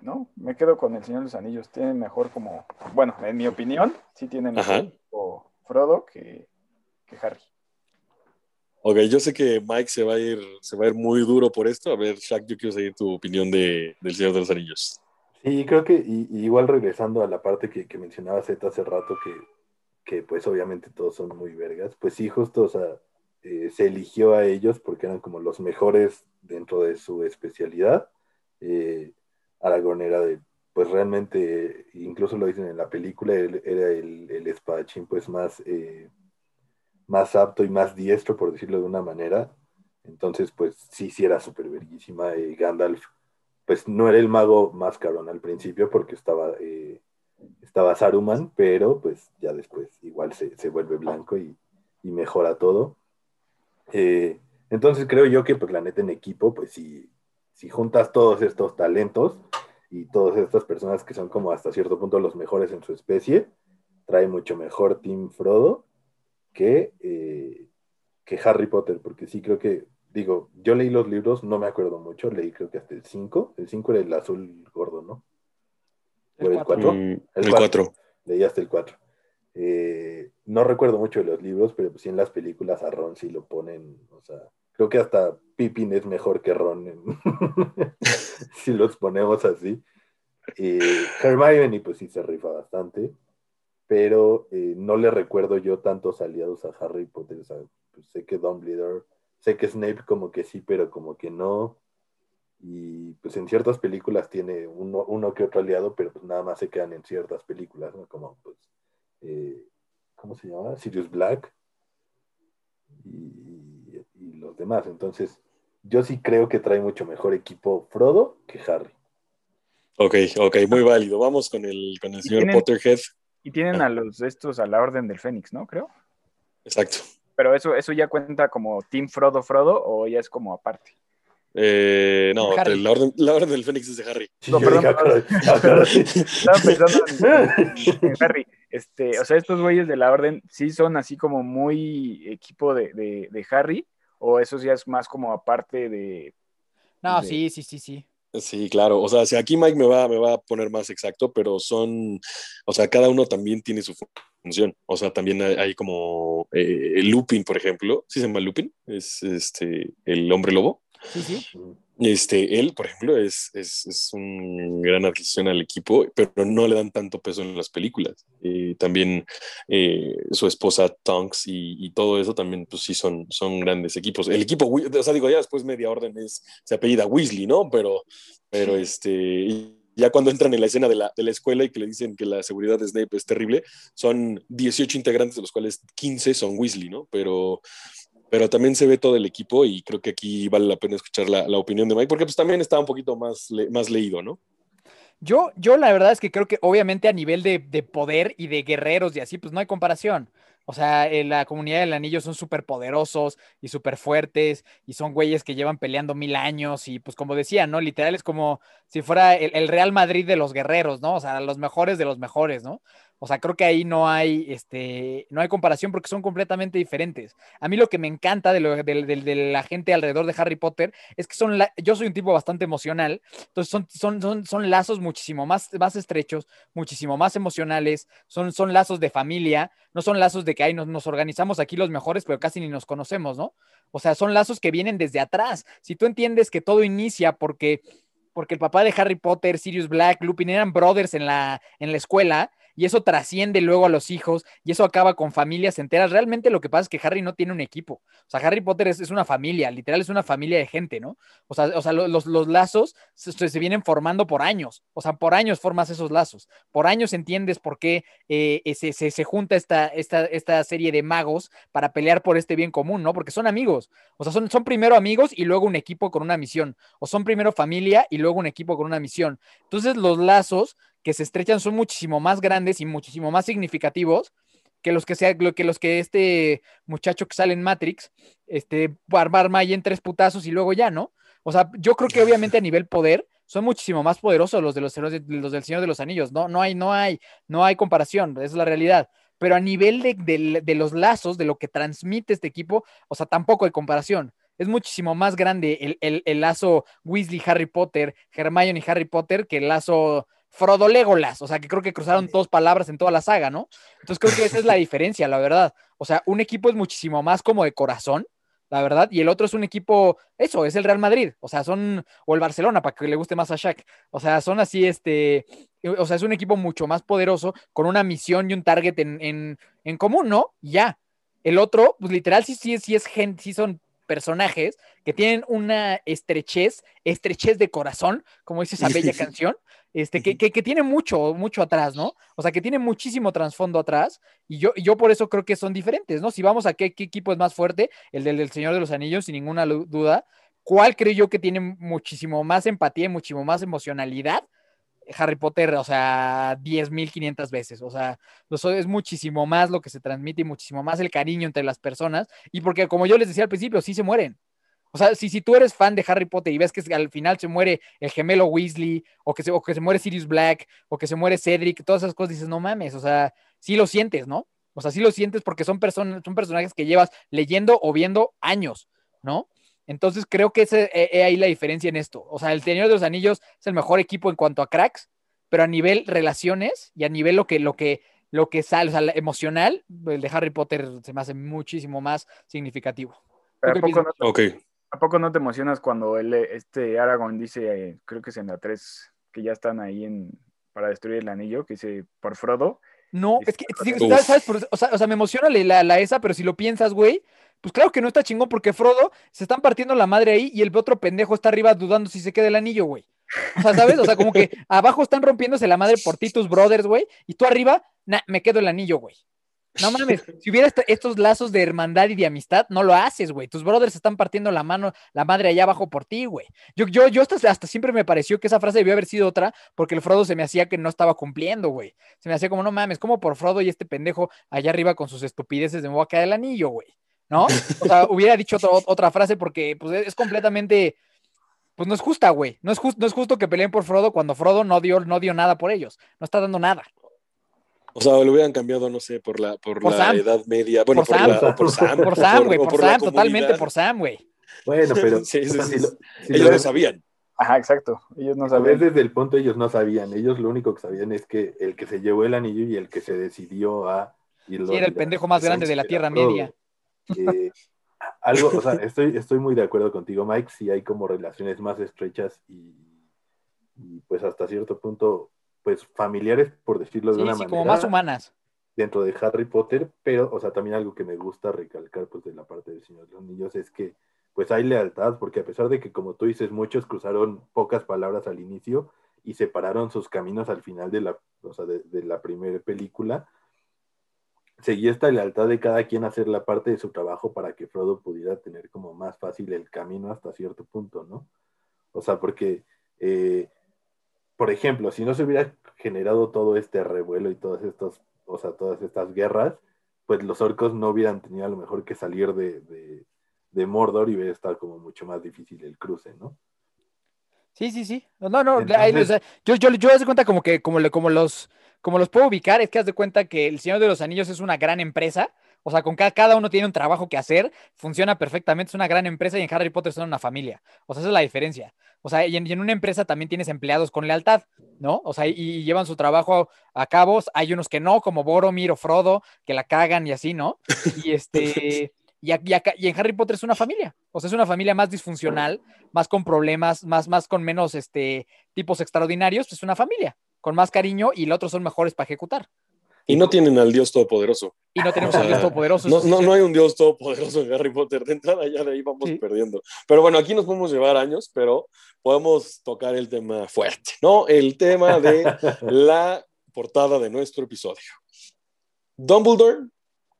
Speaker 5: No, me quedo con el Señor de los Anillos. Tiene mejor como, bueno, en mi opinión, sí tiene mejor Frodo que, que Harry.
Speaker 3: ok, yo sé que Mike se va a ir, se va a ir muy duro por esto. A ver, Shaq, yo quiero seguir tu opinión de, del Señor de los Anillos.
Speaker 4: Sí, creo que y- y igual regresando a la parte que, que mencionaba Z hace rato, que, que pues obviamente todos son muy vergas, pues sí, justo, o sea, eh, se eligió a ellos porque eran como los mejores dentro de su especialidad. Eh, Aragorn era de, pues realmente, incluso lo dicen en la película, él era el, el espadachín pues más, eh, más apto y más diestro, por decirlo de una manera. Entonces, pues sí, sí era súper verguísima. Eh, Gandalf pues no era el mago más carón al principio porque estaba, eh, estaba Saruman, pero pues ya después igual se, se vuelve blanco y, y mejora todo. Eh, entonces creo yo que pues la neta en equipo, pues si, si juntas todos estos talentos y todas estas personas que son como hasta cierto punto los mejores en su especie, trae mucho mejor Team Frodo que, eh, que Harry Potter, porque sí creo que digo, yo leí los libros, no me acuerdo mucho, leí creo que hasta el 5, el 5 era el azul gordo, ¿no?
Speaker 2: El
Speaker 4: ¿O el
Speaker 2: cuatro.
Speaker 4: 4?
Speaker 3: Mm,
Speaker 4: El
Speaker 3: el
Speaker 4: cuatro.
Speaker 3: 4.
Speaker 4: Leí hasta el 4. Eh, no recuerdo mucho de los libros, pero pues sí en las películas a Ron sí lo ponen, o sea, creo que hasta Pippin es mejor que Ron en- si los ponemos así. Eh, Hermione pues sí se rifa bastante, pero eh, no le recuerdo yo tantos aliados a Harry Potter, o sea, pues sé que Dumbledore, sé que Snape como que sí, pero como que no. Y pues en ciertas películas tiene uno, uno que otro aliado, pero pues nada más se quedan en ciertas películas, ¿no? Como pues, eh, ¿cómo se llama? Sirius Black y, y los demás. Entonces, yo sí creo que trae mucho mejor equipo Frodo que Harry.
Speaker 3: Ok, ok, muy válido. Vamos con el, con el señor
Speaker 5: tienen-
Speaker 3: Potterhead.
Speaker 5: Y tienen a los estos a la Orden del Fénix, ¿no? Creo.
Speaker 3: Exacto.
Speaker 5: Pero eso, eso ya cuenta como Team Frodo Frodo o ya es como aparte.
Speaker 3: Eh, no, la orden, la orden del Fénix es de Harry.
Speaker 4: Sí,
Speaker 5: No, perdón,
Speaker 4: dije,
Speaker 5: perdón.
Speaker 4: "Ah, caray".
Speaker 5: Estaba pensando en, en Harry. Este, o sea, estos güeyes de la orden sí son así como muy equipo de, de, de Harry, o eso ya es más como aparte de.
Speaker 2: No,
Speaker 5: de-
Speaker 2: sí, sí, sí, sí.
Speaker 3: Sí, claro. O sea, si aquí Mike me va, me va a poner más exacto, pero son, o sea, cada uno también tiene su función. O sea, también hay, hay como eh, Lupin, por ejemplo. ¿Sí se llama Lupin? Es este el hombre lobo.
Speaker 2: Sí, sí.
Speaker 3: Este, él, por ejemplo, es, es, es un gran adquisición al equipo, pero no le dan tanto peso en las películas. Y también eh, su esposa Tonks y, y, todo eso también, pues sí, son, son grandes equipos. El equipo, o sea, digo, ya después media orden es, se apellida Weasley, ¿no? Pero, pero este, ya cuando entran en la escena de la, de la, escuela y que le dicen que la seguridad de Snape es terrible, son 18 integrantes, de los cuales 15 son Weasley, ¿no? Pero, pero también se ve todo el equipo y creo que aquí vale la pena escuchar la, la opinión de Mike, porque pues también está un poquito más, le, más leído, ¿no?
Speaker 2: Yo, yo la verdad es que creo que obviamente a nivel de, de, poder y de guerreros y así, pues no hay comparación. O sea, en la comunidad del anillo son súper poderosos y súper fuertes y son güeyes que llevan peleando mil años y pues como decía, ¿no? Literal es como si fuera el, el Real Madrid de los guerreros, ¿no? O sea, los mejores de los mejores, ¿no? O sea, creo que ahí no hay, este, no hay comparación porque son completamente diferentes. A mí lo que me encanta de, lo, de, de, de la gente alrededor de Harry Potter es que son, la, yo soy un tipo bastante emocional, entonces son, son, son, son lazos muchísimo más, más estrechos, muchísimo más emocionales, son, son lazos de familia, no son lazos de que ahí nos, nos organizamos aquí los mejores, pero casi ni nos conocemos, ¿no? O sea, son lazos que vienen desde atrás. Si tú entiendes que todo inicia porque porque el papá de Harry Potter, Sirius Black, Lupin eran brothers en la, en la escuela, y eso trasciende luego a los hijos y eso acaba con familias enteras. Realmente lo que pasa es que Harry no tiene un equipo. O sea, Harry Potter es, es una familia, literal es una familia de gente, ¿no? O sea, o sea los, los, lazos se, se, vienen formando por años. O sea, por años formas esos lazos. Por años entiendes por qué eh, se, se, se, junta esta, esta, esta serie de magos para pelear por este bien común, ¿no? Porque son amigos. O sea, son, son primero amigos y luego un equipo con una misión. O son primero familia y luego un equipo con una misión. Entonces, los lazos que se estrechan son muchísimo más grandes y muchísimo más significativos que los que sea, que los que este muchacho que sale en Matrix, este, arma ahí en tres putazos y luego ya, ¿no? O sea, yo creo que obviamente a nivel poder son muchísimo más poderosos los de los, los del Señor de los Anillos. No, no hay, no hay, no hay comparación, esa es la realidad. Pero a nivel de, de, de los lazos, de lo que transmite este equipo, o sea, tampoco hay comparación es muchísimo más grande el, el, el, lazo Weasley Harry Potter, Hermione y Harry Potter que el lazo Frodo Legolas, o sea que creo que cruzaron dos palabras en toda la saga, ¿no? Entonces creo que esa es la diferencia, la verdad. O sea, un equipo es muchísimo más como de corazón, la verdad, y el otro es un equipo, eso, es el Real Madrid, o sea, son, o el Barcelona, para que le guste más a Shaq, o sea, son así, este, o sea, es un equipo mucho más poderoso, con una misión y un target en, en, en común, ¿no? Ya. El otro, pues literal, sí, sí, sí es gente, sí son personajes que tienen una estrechez, estrechez de corazón, como dice esa bella canción, este, que, que, que, tiene mucho, mucho atrás, ¿no? O sea, que tiene muchísimo trasfondo atrás, y yo, yo por eso creo que son diferentes, ¿no? Si vamos a qué, qué equipo es más fuerte, el del, del, Señor de los Anillos, sin ninguna duda, ¿cuál creo yo que tiene muchísimo más empatía y muchísimo más emocionalidad? Harry Potter, o sea, 10.500 veces, o sea, es muchísimo más lo que se transmite y muchísimo más el cariño entre las personas, y porque como yo les decía al principio, sí se mueren. O sea, si, si tú eres fan de Harry Potter y ves que al final se muere el gemelo Weasley, o que se, o que se muere Sirius Black, o que se muere Cedric, todas esas cosas, dices, no mames, o sea, sí lo sientes, ¿no? O sea, sí lo sientes porque son, personas, son personajes que llevas leyendo o viendo años, ¿no? Entonces creo que esa es eh, ahí la diferencia en esto. O sea, el Señor de los Anillos es el mejor equipo en cuanto a cracks, pero a nivel relaciones y a nivel lo que, lo que, lo que sale, o sea, emocional, el de Harry Potter se me hace muchísimo más significativo.
Speaker 5: ¿A poco, no te, okay. ¿A poco no te emocionas cuando él, este Aragorn dice, creo que es en la 3, que ya están ahí en, para destruir el anillo, que dice por Frodo?
Speaker 2: No, es que, ¿sabes? ¿sabes? O, sea, o sea, me emociona la, la esa, pero si lo piensas, güey, pues claro que no está chingón porque Frodo se están partiendo la madre ahí y el otro pendejo está arriba dudando si se queda el anillo, güey. O sea, ¿sabes? O sea, como que abajo están rompiéndose la madre por ti tus brothers, güey, y tú arriba, nah, me quedo el anillo, güey. No mames, si hubiera estos lazos de hermandad y de amistad, no lo haces, güey. Tus brothers están partiendo la mano, la madre allá abajo por ti, güey. Yo, yo, yo hasta, hasta, siempre me pareció que esa frase debió haber sido otra, porque el Frodo se me hacía que no estaba cumpliendo, güey. Se me hacía como, no mames, como por Frodo y este pendejo allá arriba con sus estupideces de me voy a caer el anillo, güey. ¿No? O sea, hubiera dicho otro, otra frase porque pues, es completamente pues no es justa, güey. No es, just, no es justo que peleen por Frodo cuando Frodo no dio, no dio nada por ellos. No está dando nada.
Speaker 3: O sea, lo hubieran cambiado, no sé, por la, por, por la edad media. Bueno,
Speaker 2: por, por,
Speaker 3: Sam.
Speaker 2: La, por Sam. Por Sam, güey, por, por, Sam, totalmente por Sam, güey.
Speaker 4: Bueno, pero.
Speaker 3: sí, sí, sí, si lo, si ellos lo no sabían.
Speaker 5: Ajá, exacto. Ellos no sabían.
Speaker 4: Desde el punto ellos no sabían. Ellos lo único que sabían es que el que se llevó el anillo y el que se decidió a.
Speaker 2: Y sí, era el pendejo más grande de la Tierra Media.
Speaker 4: Eh, algo, o sea, estoy, estoy muy de acuerdo contigo, Mike, si hay como relaciones más estrechas y, y, pues hasta cierto punto, pues familiares, por decirlo de
Speaker 2: Sí,
Speaker 4: una
Speaker 2: sí,
Speaker 4: manera.
Speaker 2: como más humanas.
Speaker 4: dentro de Harry Potter, pero, o sea, también algo que me gusta recalcar, pues, de la parte del Señor de los Anillos es que, pues, hay lealtad, porque a pesar de que, como tú dices, muchos cruzaron pocas palabras al inicio y separaron sus caminos al final de la, o sea, de, de la primera película, seguía esta lealtad de cada quien hacer la parte de su trabajo para que Frodo pudiera tener como más fácil el camino hasta cierto punto, ¿no? O sea, porque, eh, por ejemplo, si no se hubiera generado todo este revuelo y todos estos, o sea, todas estas guerras, pues los orcos no hubieran tenido a lo mejor que salir de, de, de Mordor y hubiera estado como mucho más difícil el cruce, ¿no?
Speaker 2: Sí, sí, sí. No, no,
Speaker 4: Entonces-
Speaker 2: ahí, o sea, yo, yo, yo haz de cuenta como que, como, como los, como los puedo ubicar, es que haz de cuenta que el Señor de los Anillos es una gran empresa, o sea, con cada, cada uno tiene un trabajo que hacer, funciona perfectamente, es una gran empresa y en Harry Potter son una familia. O sea, esa es la diferencia. O sea, y en, una empresa también tienes empleados con lealtad, ¿no? O sea, y, llevan su trabajo a cabo. Hay unos que no, como Boromir o Frodo, que la cagan y así, ¿no? Y este. Y, a- acá- y en Harry Potter es una familia, o sea, es una familia más disfuncional, más con problemas, más, más con menos este, tipos extraordinarios, es una familia, con más cariño y los otros son mejores para ejecutar.
Speaker 3: Y no tienen al Dios Todopoderoso.
Speaker 2: Y no tenemos
Speaker 3: O
Speaker 2: a
Speaker 3: sea,
Speaker 2: Dios Todopoderoso.
Speaker 3: No, no, hay un Dios Todopoderoso en Harry Potter. De entrada ya de ahí vamos
Speaker 2: Sí.
Speaker 3: perdiendo. Pero bueno, aquí nos podemos llevar años, pero podemos tocar el tema fuerte, ¿no? El tema de la portada de nuestro episodio. Dumbledore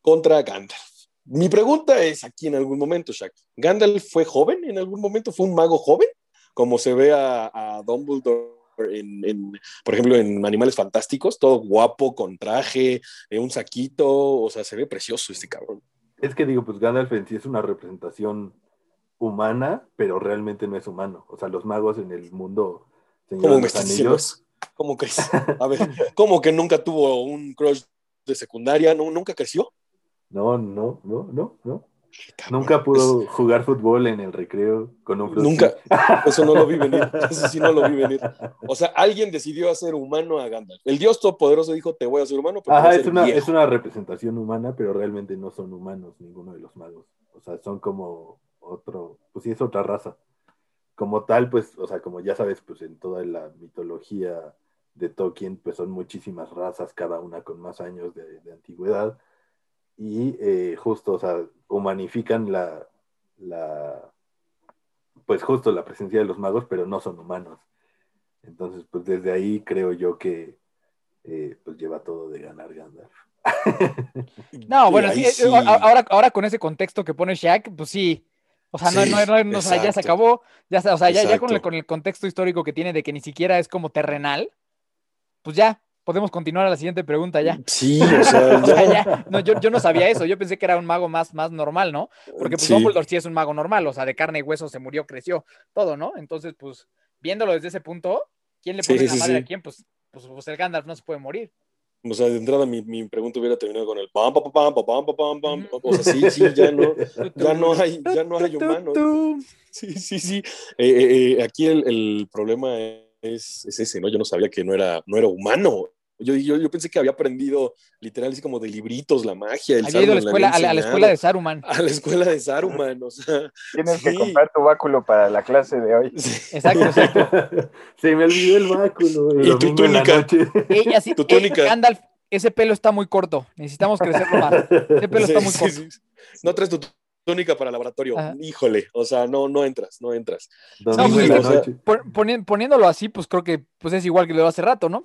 Speaker 3: contra Gandalf. Mi pregunta es aquí en algún momento, Shaq. ¿Gandalf fue joven en algún momento? ¿Fue un mago joven? Como se ve a, a Dumbledore en, en, por ejemplo, en Animales Fantásticos, todo guapo, con traje, eh, un saquito, o sea, se ve precioso este cabrón.
Speaker 4: Es que digo, pues Gandalf en sí es una representación humana, pero realmente no es humano. O sea, los magos en el mundo
Speaker 3: ¿Cómo me estás diciendo
Speaker 4: Anillos,
Speaker 3: eso? ¿Cómo crees? A ver, ¿cómo que nunca tuvo un crush de secundaria? ¿No, ¿Nunca creció?
Speaker 4: No, no, no, no, no. Nunca pudo jugar fútbol en el recreo con un.
Speaker 3: Nunca. Eso no lo vi venir. Eso sí no lo vi venir. O sea, alguien decidió hacer humano a Gandalf. El dios todopoderoso dijo, te voy a hacer humano, pero
Speaker 4: Ajá, es una,
Speaker 3: viejo".
Speaker 4: es una representación humana, pero realmente no son humanos ninguno de los magos. O sea, son como otro, pues sí, es otra raza. Como tal, pues, o sea, como ya sabes, pues en toda la mitología de Tolkien, pues son muchísimas razas, cada una con más años de, de antigüedad. Y eh, justo, o sea, humanifican la, la, pues justo la presencia de los magos, pero no son humanos. Entonces, pues desde ahí creo yo que eh, pues lleva todo de ganar Gandalf.
Speaker 2: No, bueno, sí, eh, ahora, ahora con ese contexto que pone Shaq, pues sí. O sea, no,
Speaker 3: Sí,
Speaker 2: no, no, no, o sea, ya se acabó. Ya, o sea, ya, ya con, el, con el contexto histórico que tiene de que ni siquiera es como terrenal, pues ya, podemos continuar a la siguiente pregunta ya.
Speaker 3: Sí, o sea,
Speaker 2: O sea,
Speaker 3: ya.
Speaker 2: ya, no, yo, yo no sabía eso, yo pensé que era un mago más, más normal, ¿no? Porque pues
Speaker 3: Sí.
Speaker 2: Dumbledore sí es un mago normal, o sea, de carne y hueso se murió, creció, todo, ¿no? Entonces, pues, viéndolo desde ese punto, ¿quién le
Speaker 3: Sí,
Speaker 2: pone
Speaker 3: sí,
Speaker 2: la madre
Speaker 3: sí.
Speaker 2: a quién? Pues, pues, pues el Gandalf no se puede morir.
Speaker 3: O sea, de entrada mi, mi pregunta hubiera terminado con el pam, pam, pam, pam, pam, pam, pam. O sea, sí, sí, ya no, ya no hay, ya no hay humanos. Sí, sí, sí. Eh, eh, eh, aquí el, el problema es, es ese, ¿no? Yo no sabía que no era, no era humano. Yo, yo, yo pensé que había aprendido literal así como de libritos la magia. El
Speaker 2: Había ido a la escuela, a la, a la escuela de. Saruman.
Speaker 3: A la escuela de Saruman, o sea.
Speaker 5: Tienes que
Speaker 3: Sí.
Speaker 5: comprar tu báculo para la clase de hoy.
Speaker 3: sí.
Speaker 2: Exacto, exacto.
Speaker 4: Se me olvidó el báculo.
Speaker 3: Y tu túnica.
Speaker 2: Ella sí,
Speaker 3: Tu túnica.
Speaker 2: Gandalf, ese pelo está muy corto. Necesitamos crecerlo más. Ese pelo está muy
Speaker 3: Sí,
Speaker 2: corto.
Speaker 3: sí, sí. No traes tu túnica para laboratorio.
Speaker 2: Ajá.
Speaker 3: Híjole, o sea, no, no entras, no entras.
Speaker 4: Domingo
Speaker 2: pues,
Speaker 3: o sea,
Speaker 2: poniéndolo así, pues creo que pues es igual que lo de hace rato, ¿no?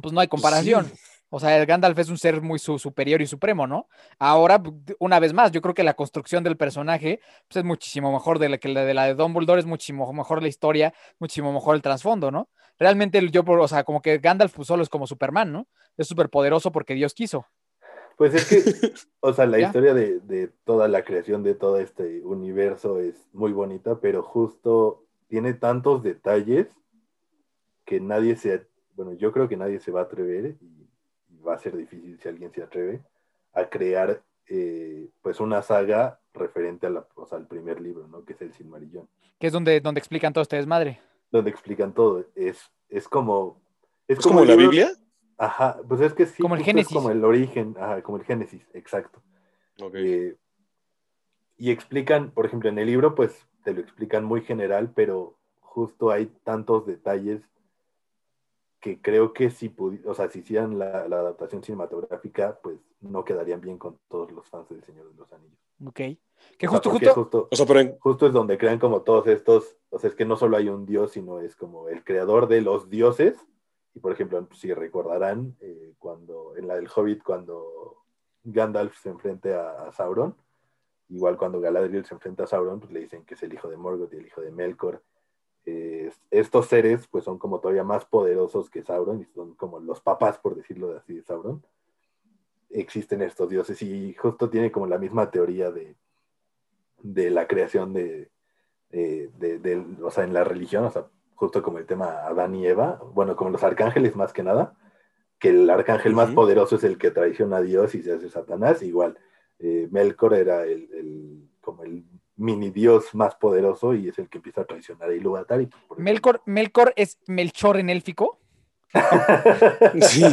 Speaker 2: Pues no hay comparación.
Speaker 3: sí.
Speaker 2: O sea, el Gandalf es un ser muy su- superior y supremo, ¿no? Ahora, una vez más, yo creo que la construcción del personaje pues, es muchísimo mejor de la que la de la de Dumbledore, es muchísimo mejor la historia, muchísimo mejor el trasfondo, ¿no? Realmente yo, o sea, como que Gandalf pues, solo es como Superman, ¿no? Es súper poderoso porque Dios quiso.
Speaker 4: Pues es que, o sea, la
Speaker 2: Ya.
Speaker 4: historia de, de toda la creación de todo este universo es muy bonita, pero justo tiene tantos detalles que nadie se, bueno, yo creo que nadie se va a atrever y, y va a ser difícil si alguien se atreve a crear eh, pues una saga referente a la, o sea, al primer libro, ¿no? Que es el Silmarillón,
Speaker 2: Que es donde, donde explican todo este desmadre.
Speaker 4: donde explican todo. Es, es como...
Speaker 3: ¿Es como la
Speaker 4: libro-
Speaker 3: Biblia?
Speaker 4: Ajá, pues es que sí,
Speaker 2: Como el
Speaker 4: justo es
Speaker 2: Génesis.
Speaker 4: como el origen, ajá, como el Génesis, exacto.
Speaker 3: Ok.
Speaker 4: Eh, y explican, por ejemplo, en el libro, pues te lo explican muy general, pero justo hay tantos detalles que creo que si, o sea, si hicieran la, adaptación cinematográfica, pues no quedarían bien con todos los fans del Señor de los Anillos.
Speaker 2: Ok. Que justo, justo,
Speaker 4: justo es donde crean como todos estos, o sea, es que no solo hay un dios, sino es como el creador de los dioses. Y por ejemplo, si recordarán, eh, cuando en la del Hobbit, cuando Gandalf se enfrenta a, Sauron, igual cuando Galadriel se enfrenta a Sauron, pues le dicen que es el hijo de Morgoth y el hijo de Melkor. Eh, estos seres pues son como todavía más poderosos que Sauron y son como los papás, por decirlo así, de Sauron. Existen estos dioses y justo tiene como la misma teoría de, de la creación de, de, o sea, en la religión, o sea, justo como el tema Adán y Eva, bueno, como los arcángeles más que nada, que el arcángel más poderoso es el que traiciona a Dios y se hace Satanás, igual, eh, Melkor era el, como el mini dios más poderoso y es el que empieza a traicionar a Ilúvatar. Y
Speaker 2: pues, Melkor, Melkor es Melchor en élfico.
Speaker 3: sí.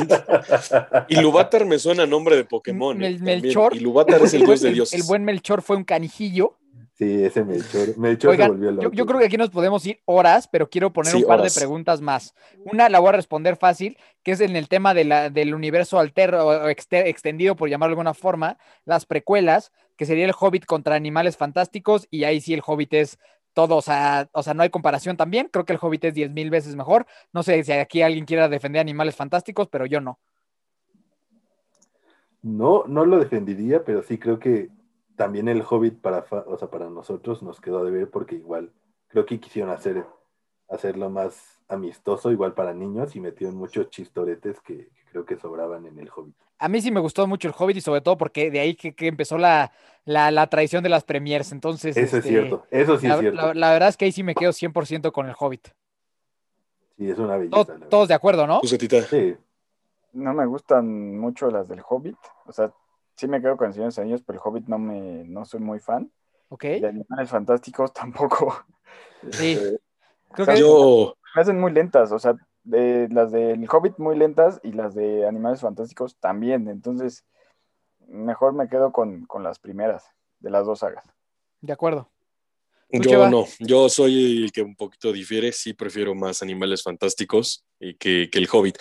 Speaker 3: Ilúvatar me suena a nombre de Pokémon.
Speaker 2: Mel, Melchor.
Speaker 3: Ilúvatar es el dios de dioses.
Speaker 2: El buen Melchor fue un canijillo.
Speaker 4: Sí, ese Melchor. Melchor
Speaker 2: se volvió loco. Yo, creo que aquí nos podemos ir horas, pero quiero poner un par de preguntas más. Una la voy a responder fácil, que es en el tema de la, del universo alterno o extendido, por llamarlo de alguna forma, las precuelas, que sería el Hobbit contra animales fantásticos, y ahí sí el Hobbit es todo, o sea, o sea, no hay comparación también. Creo que el Hobbit es diez mil veces mejor. No sé si aquí alguien quiera defender animales fantásticos, pero yo no.
Speaker 4: No, no lo defendería, pero sí creo que también el Hobbit para, o sea, para nosotros nos quedó de ver porque igual creo que quisieron hacer, hacerlo más amistoso, igual para niños, y metieron muchos chistoretes que, creo que sobraban en el Hobbit.
Speaker 2: A mí sí me gustó mucho el Hobbit y sobre todo porque de ahí que, empezó la, la, tradición de las premiers. Entonces,
Speaker 4: eso es este, cierto, eso sí
Speaker 2: la,
Speaker 4: es cierto.
Speaker 2: La, verdad es que ahí sí me quedo 100% con el Hobbit.
Speaker 4: Sí, es una belleza.
Speaker 2: todos de acuerdo, ¿no?
Speaker 3: Sí.
Speaker 5: No me gustan mucho las del Hobbit. O sea, sí me quedo con Señor de los pero el Hobbit no me, no soy muy fan.
Speaker 2: Ok.
Speaker 5: De Animales Fantásticos tampoco.
Speaker 2: Sí.
Speaker 5: Este, Creo que yo... me hacen muy lentas, o sea, de, las del Hobbit muy lentas y las de Animales Fantásticos también. Entonces, mejor me quedo con, con las primeras de las dos sagas.
Speaker 2: De acuerdo.
Speaker 3: Yo no, yo soy el que un poquito difiere, sí prefiero más animales fantásticos que, que, el Hobbit.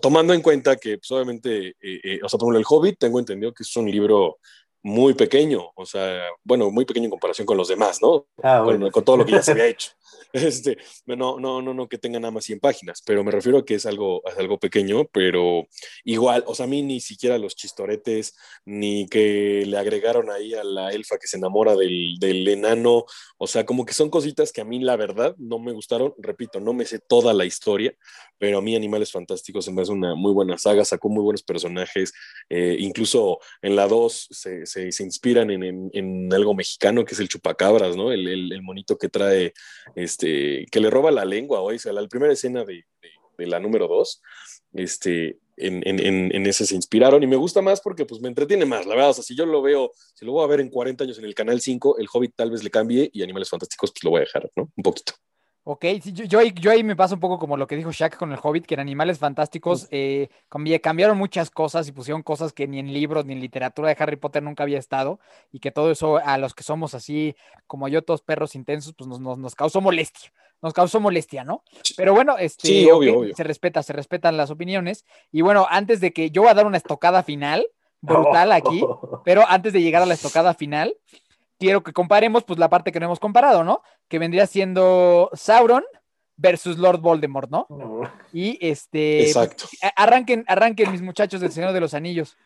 Speaker 3: tomando en cuenta que, pues, obviamente, eh, eh, o sea, por ejemplo, el Hobbit tengo entendido que es un libro muy pequeño, o sea, bueno, muy pequeño en comparación con los demás, ¿no?
Speaker 4: Ah,
Speaker 3: con, todo lo que ya se había hecho. Este, no, no, no, no que tenga nada más 100 páginas, pero me refiero a que es algo, algo pequeño, pero igual, o sea, a mí ni siquiera los chistoretes, ni que le agregaron ahí a la elfa que se enamora del, del enano, o sea, como que son cositas que a mí la verdad no me gustaron, repito, no me sé toda la historia, pero a mí Animales Fantásticos se me hace una muy buena saga, sacó muy buenos personajes, eh, incluso en la 2 se, se, se, inspiran en, en, en, algo mexicano que es el chupacabras, ¿no? El, el monito que trae este que le roba la lengua, o sea, la primera escena de, la número dos, este, en, en, ese se inspiraron y me gusta más porque pues me entretiene más, la verdad, o sea, si yo lo veo, si lo voy a ver en 40 años en el Canal 5, el Hobbit tal vez le cambie y Animales Fantásticos pues lo voy a dejar, ¿no? Un poquito.
Speaker 2: Ok, yo, yo, ahí me paso un poco como lo que dijo Shaq con el Hobbit, que en Animales Fantásticos eh, cambiaron muchas cosas y pusieron cosas que ni en libros ni en literatura de Harry Potter nunca había estado y que todo eso a los que somos así como yo, todos perros intensos, pues nos, nos, nos causó molestia, nos causó molestia, ¿no? Pero bueno, este,
Speaker 3: sí, obvio, obvio.
Speaker 2: se respeta, se respetan las opiniones y bueno, antes de que yo voy a dar una estocada final, brutal aquí, pero antes de llegar a la estocada final, quiero que comparemos pues la parte que no hemos comparado, ¿no? Que vendría siendo Sauron versus Lord Voldemort, ¿no? Y este
Speaker 3: pues, Exacto.
Speaker 2: arranquen, arranquen mis muchachos del Señor de los Anillos.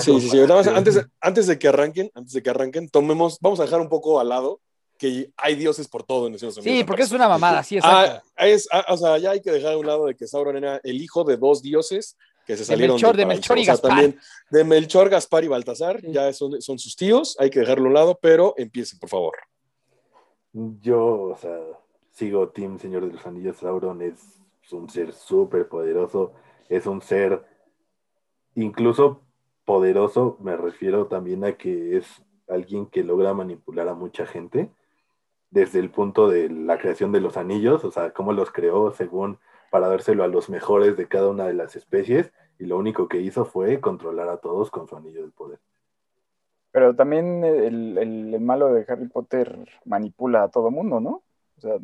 Speaker 3: sí, sí, sí. Antes, antes de que arranquen, antes de que arranquen, tomemos, vamos a dejar un poco al lado que hay dioses por todo en el Señor de los
Speaker 2: Anillos. Sí, porque es una mamada, sí,
Speaker 3: exacto. Ah, es, ah, o sea, ya hay que dejar a un lado de que Sauron era el hijo de dos dioses que se salieron
Speaker 2: de Melchor, de, Melchor y Gaspar. también
Speaker 3: de Melchor, Gaspar y Baltasar, ya son, son sus tíos, hay que dejarlo a un lado, pero empiecen, por favor.
Speaker 4: Yo, o sea, sigo Team Señor de los Anillos, Sauron es un ser súper poderoso, es un ser incluso poderoso, me refiero también a que es alguien que logra manipular a mucha gente desde el punto de la creación de los anillos, o sea, cómo los creó según para dárselo a los mejores de cada una de las especies y lo único que hizo fue controlar a todos con su anillo del poder.
Speaker 5: Pero también el, el- el malo de Harry Potter manipula a todo mundo, ¿no? O sea,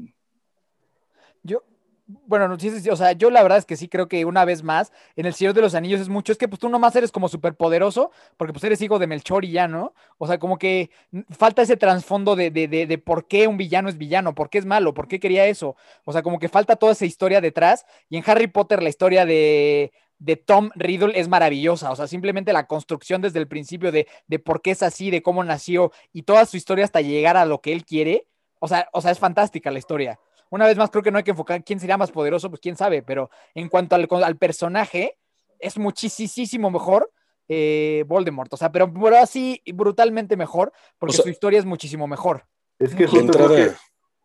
Speaker 2: Yo, bueno, no, sí, sí, o sea, yo la verdad es que sí creo que una vez más, en El Señor de los Anillos es mucho, es que pues tú nomás eres como súper poderoso, porque pues eres hijo de Melchor y ya, ¿no? O sea, como que falta ese trasfondo de, de, de, de por qué un villano es villano, por qué es malo, por qué quería eso. O sea, como que falta toda esa historia detrás. Y en Harry Potter la historia de, de Tom Riddle es maravillosa. O sea, simplemente la construcción desde el principio de, de por qué es así, de cómo nació y toda su historia hasta llegar a lo que él quiere. O sea, o sea, es fantástica la historia. Una vez más, creo que no hay que enfocar quién sería más poderoso, pues quién sabe, pero en cuanto al, al personaje, es muchísimo mejor eh, Voldemort. O sea, pero, pero así brutalmente mejor, porque
Speaker 3: O sea-
Speaker 2: su historia es muchísimo mejor.
Speaker 4: Es que justo creo
Speaker 3: entrada,
Speaker 4: que,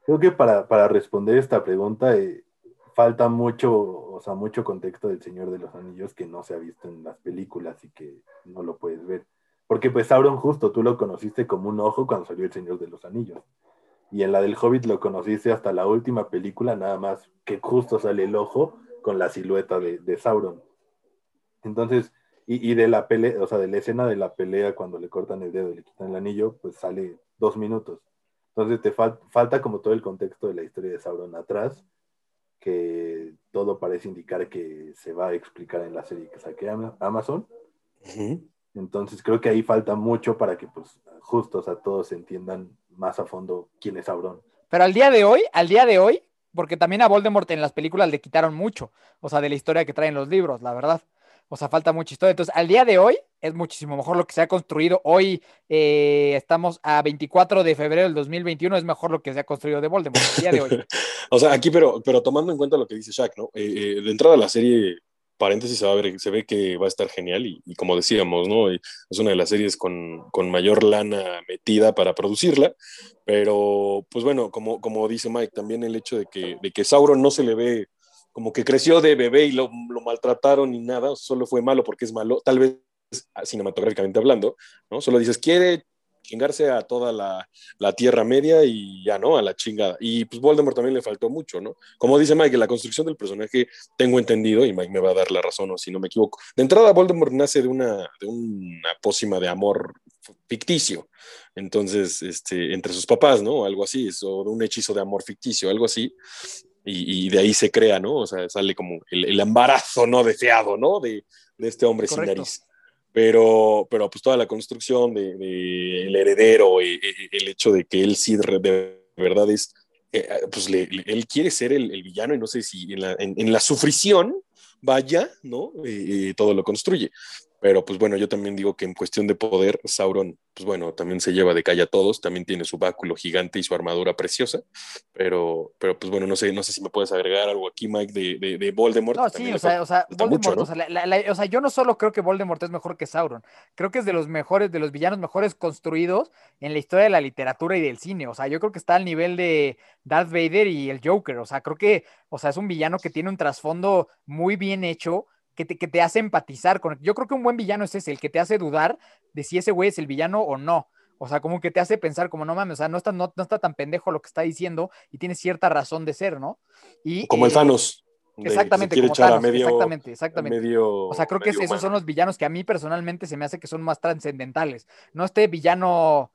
Speaker 4: creo que para, para responder esta pregunta eh, falta mucho, o sea, mucho contexto del Señor de los Anillos que no se ha visto en las películas y que no lo puedes ver. Porque pues Sauron justo tú lo conociste como un ojo cuando salió el Señor de los Anillos. Y en la del Hobbit lo conociste hasta la última película, nada más que justo sale el ojo con la silueta de, de Sauron. Entonces, y, y de la pelea, o sea, de la escena de la pelea cuando le cortan el dedo y le quitan el anillo, pues sale dos minutos. Entonces te fal- falta como todo el contexto de la historia de Sauron atrás, que todo parece indicar que se va a explicar en la serie que saque Ama- Amazon. Entonces creo que ahí falta mucho para que pues justo, o sea, todos entiendan más a fondo quién es Sauron.
Speaker 2: Pero al día de hoy, al día de hoy, porque también a Voldemort en las películas le quitaron mucho, o sea, de la historia que traen los libros, la verdad. O sea, falta mucha historia. Entonces, al día de hoy es muchísimo mejor lo que se ha construido. Hoy eh, estamos a 24 de febrero del 2021, es mejor lo que se ha construido de Voldemort, al día de hoy.
Speaker 3: O sea, aquí, pero, pero tomando en cuenta lo que dice Shaq, ¿no? Eh, eh, de entrada la serie, paréntesis, a ver, se ve que va a estar genial y, y como decíamos, ¿no? Eh, Es una de las series con, con mayor lana metida para producirla, pero pues bueno, como, como dice Mike, también el hecho de que, de que Sauron no se le ve como que creció de bebé y lo, lo maltrataron ni nada, solo fue malo porque es malo, tal vez cinematográficamente hablando, ¿no? Solo dices, quiere chingarse a toda la, la Tierra Media y ya, ¿no? A la chingada. Y pues Voldemort también le faltó mucho, ¿no? Como dice Mike, la construcción del personaje, tengo entendido, y Mike me va a dar la razón o si no me equivoco. De entrada, Voldemort nace de una, de una pócima de amor ficticio. Entonces, este, entre sus papás, ¿no? Algo así, o de un hechizo de amor ficticio, algo así. Y, y de ahí se crea, ¿no? O sea, sale como el, el embarazo no deseado, ¿no? De, de este hombre sin nariz pero, pero pues toda la construcción del de, el heredero, eh, eh, el hecho de que él sí de verdad es, eh, pues le, le, él quiere ser el, el, villano y no sé si en la, en, en la sufrición vaya, ¿no? Eh, todo lo construye. Pero pues bueno, yo también digo que en cuestión de poder, Sauron, pues bueno, también se lleva de calle a todos, también tiene su báculo gigante y su armadura preciosa, pero, pero pues bueno, no sé, no sé si me puedes agregar algo aquí, Mike, de, de, de Voldemort.
Speaker 2: No, sí, o sea, o sea, Voldemort, mucho, ¿no? o, sea, la, la, la, o sea, yo no solo creo que Voldemort es mejor que Sauron, creo que es de los mejores, de los villanos mejores construidos en la historia de la literatura y del cine, o sea, yo creo que está al nivel de Darth Vader y el Joker, o sea, creo que, o sea, es un villano que tiene un trasfondo muy bien hecho, que te, que te, hace empatizar con. Yo creo que un buen villano es ese, el que te hace dudar de si ese güey es el villano o no. O sea, como que te hace pensar, como no mames, o sea, no está, no, no está tan pendejo lo que está diciendo y tiene cierta razón de ser, ¿no? Y,
Speaker 3: como
Speaker 2: eh,
Speaker 3: el Thanos.
Speaker 2: Exactamente, como Thanos, medio, exactamente, exactamente.
Speaker 3: Medio,
Speaker 2: o sea, creo que esos son los villanos que a mí personalmente se me hace que son más trascendentales. No este villano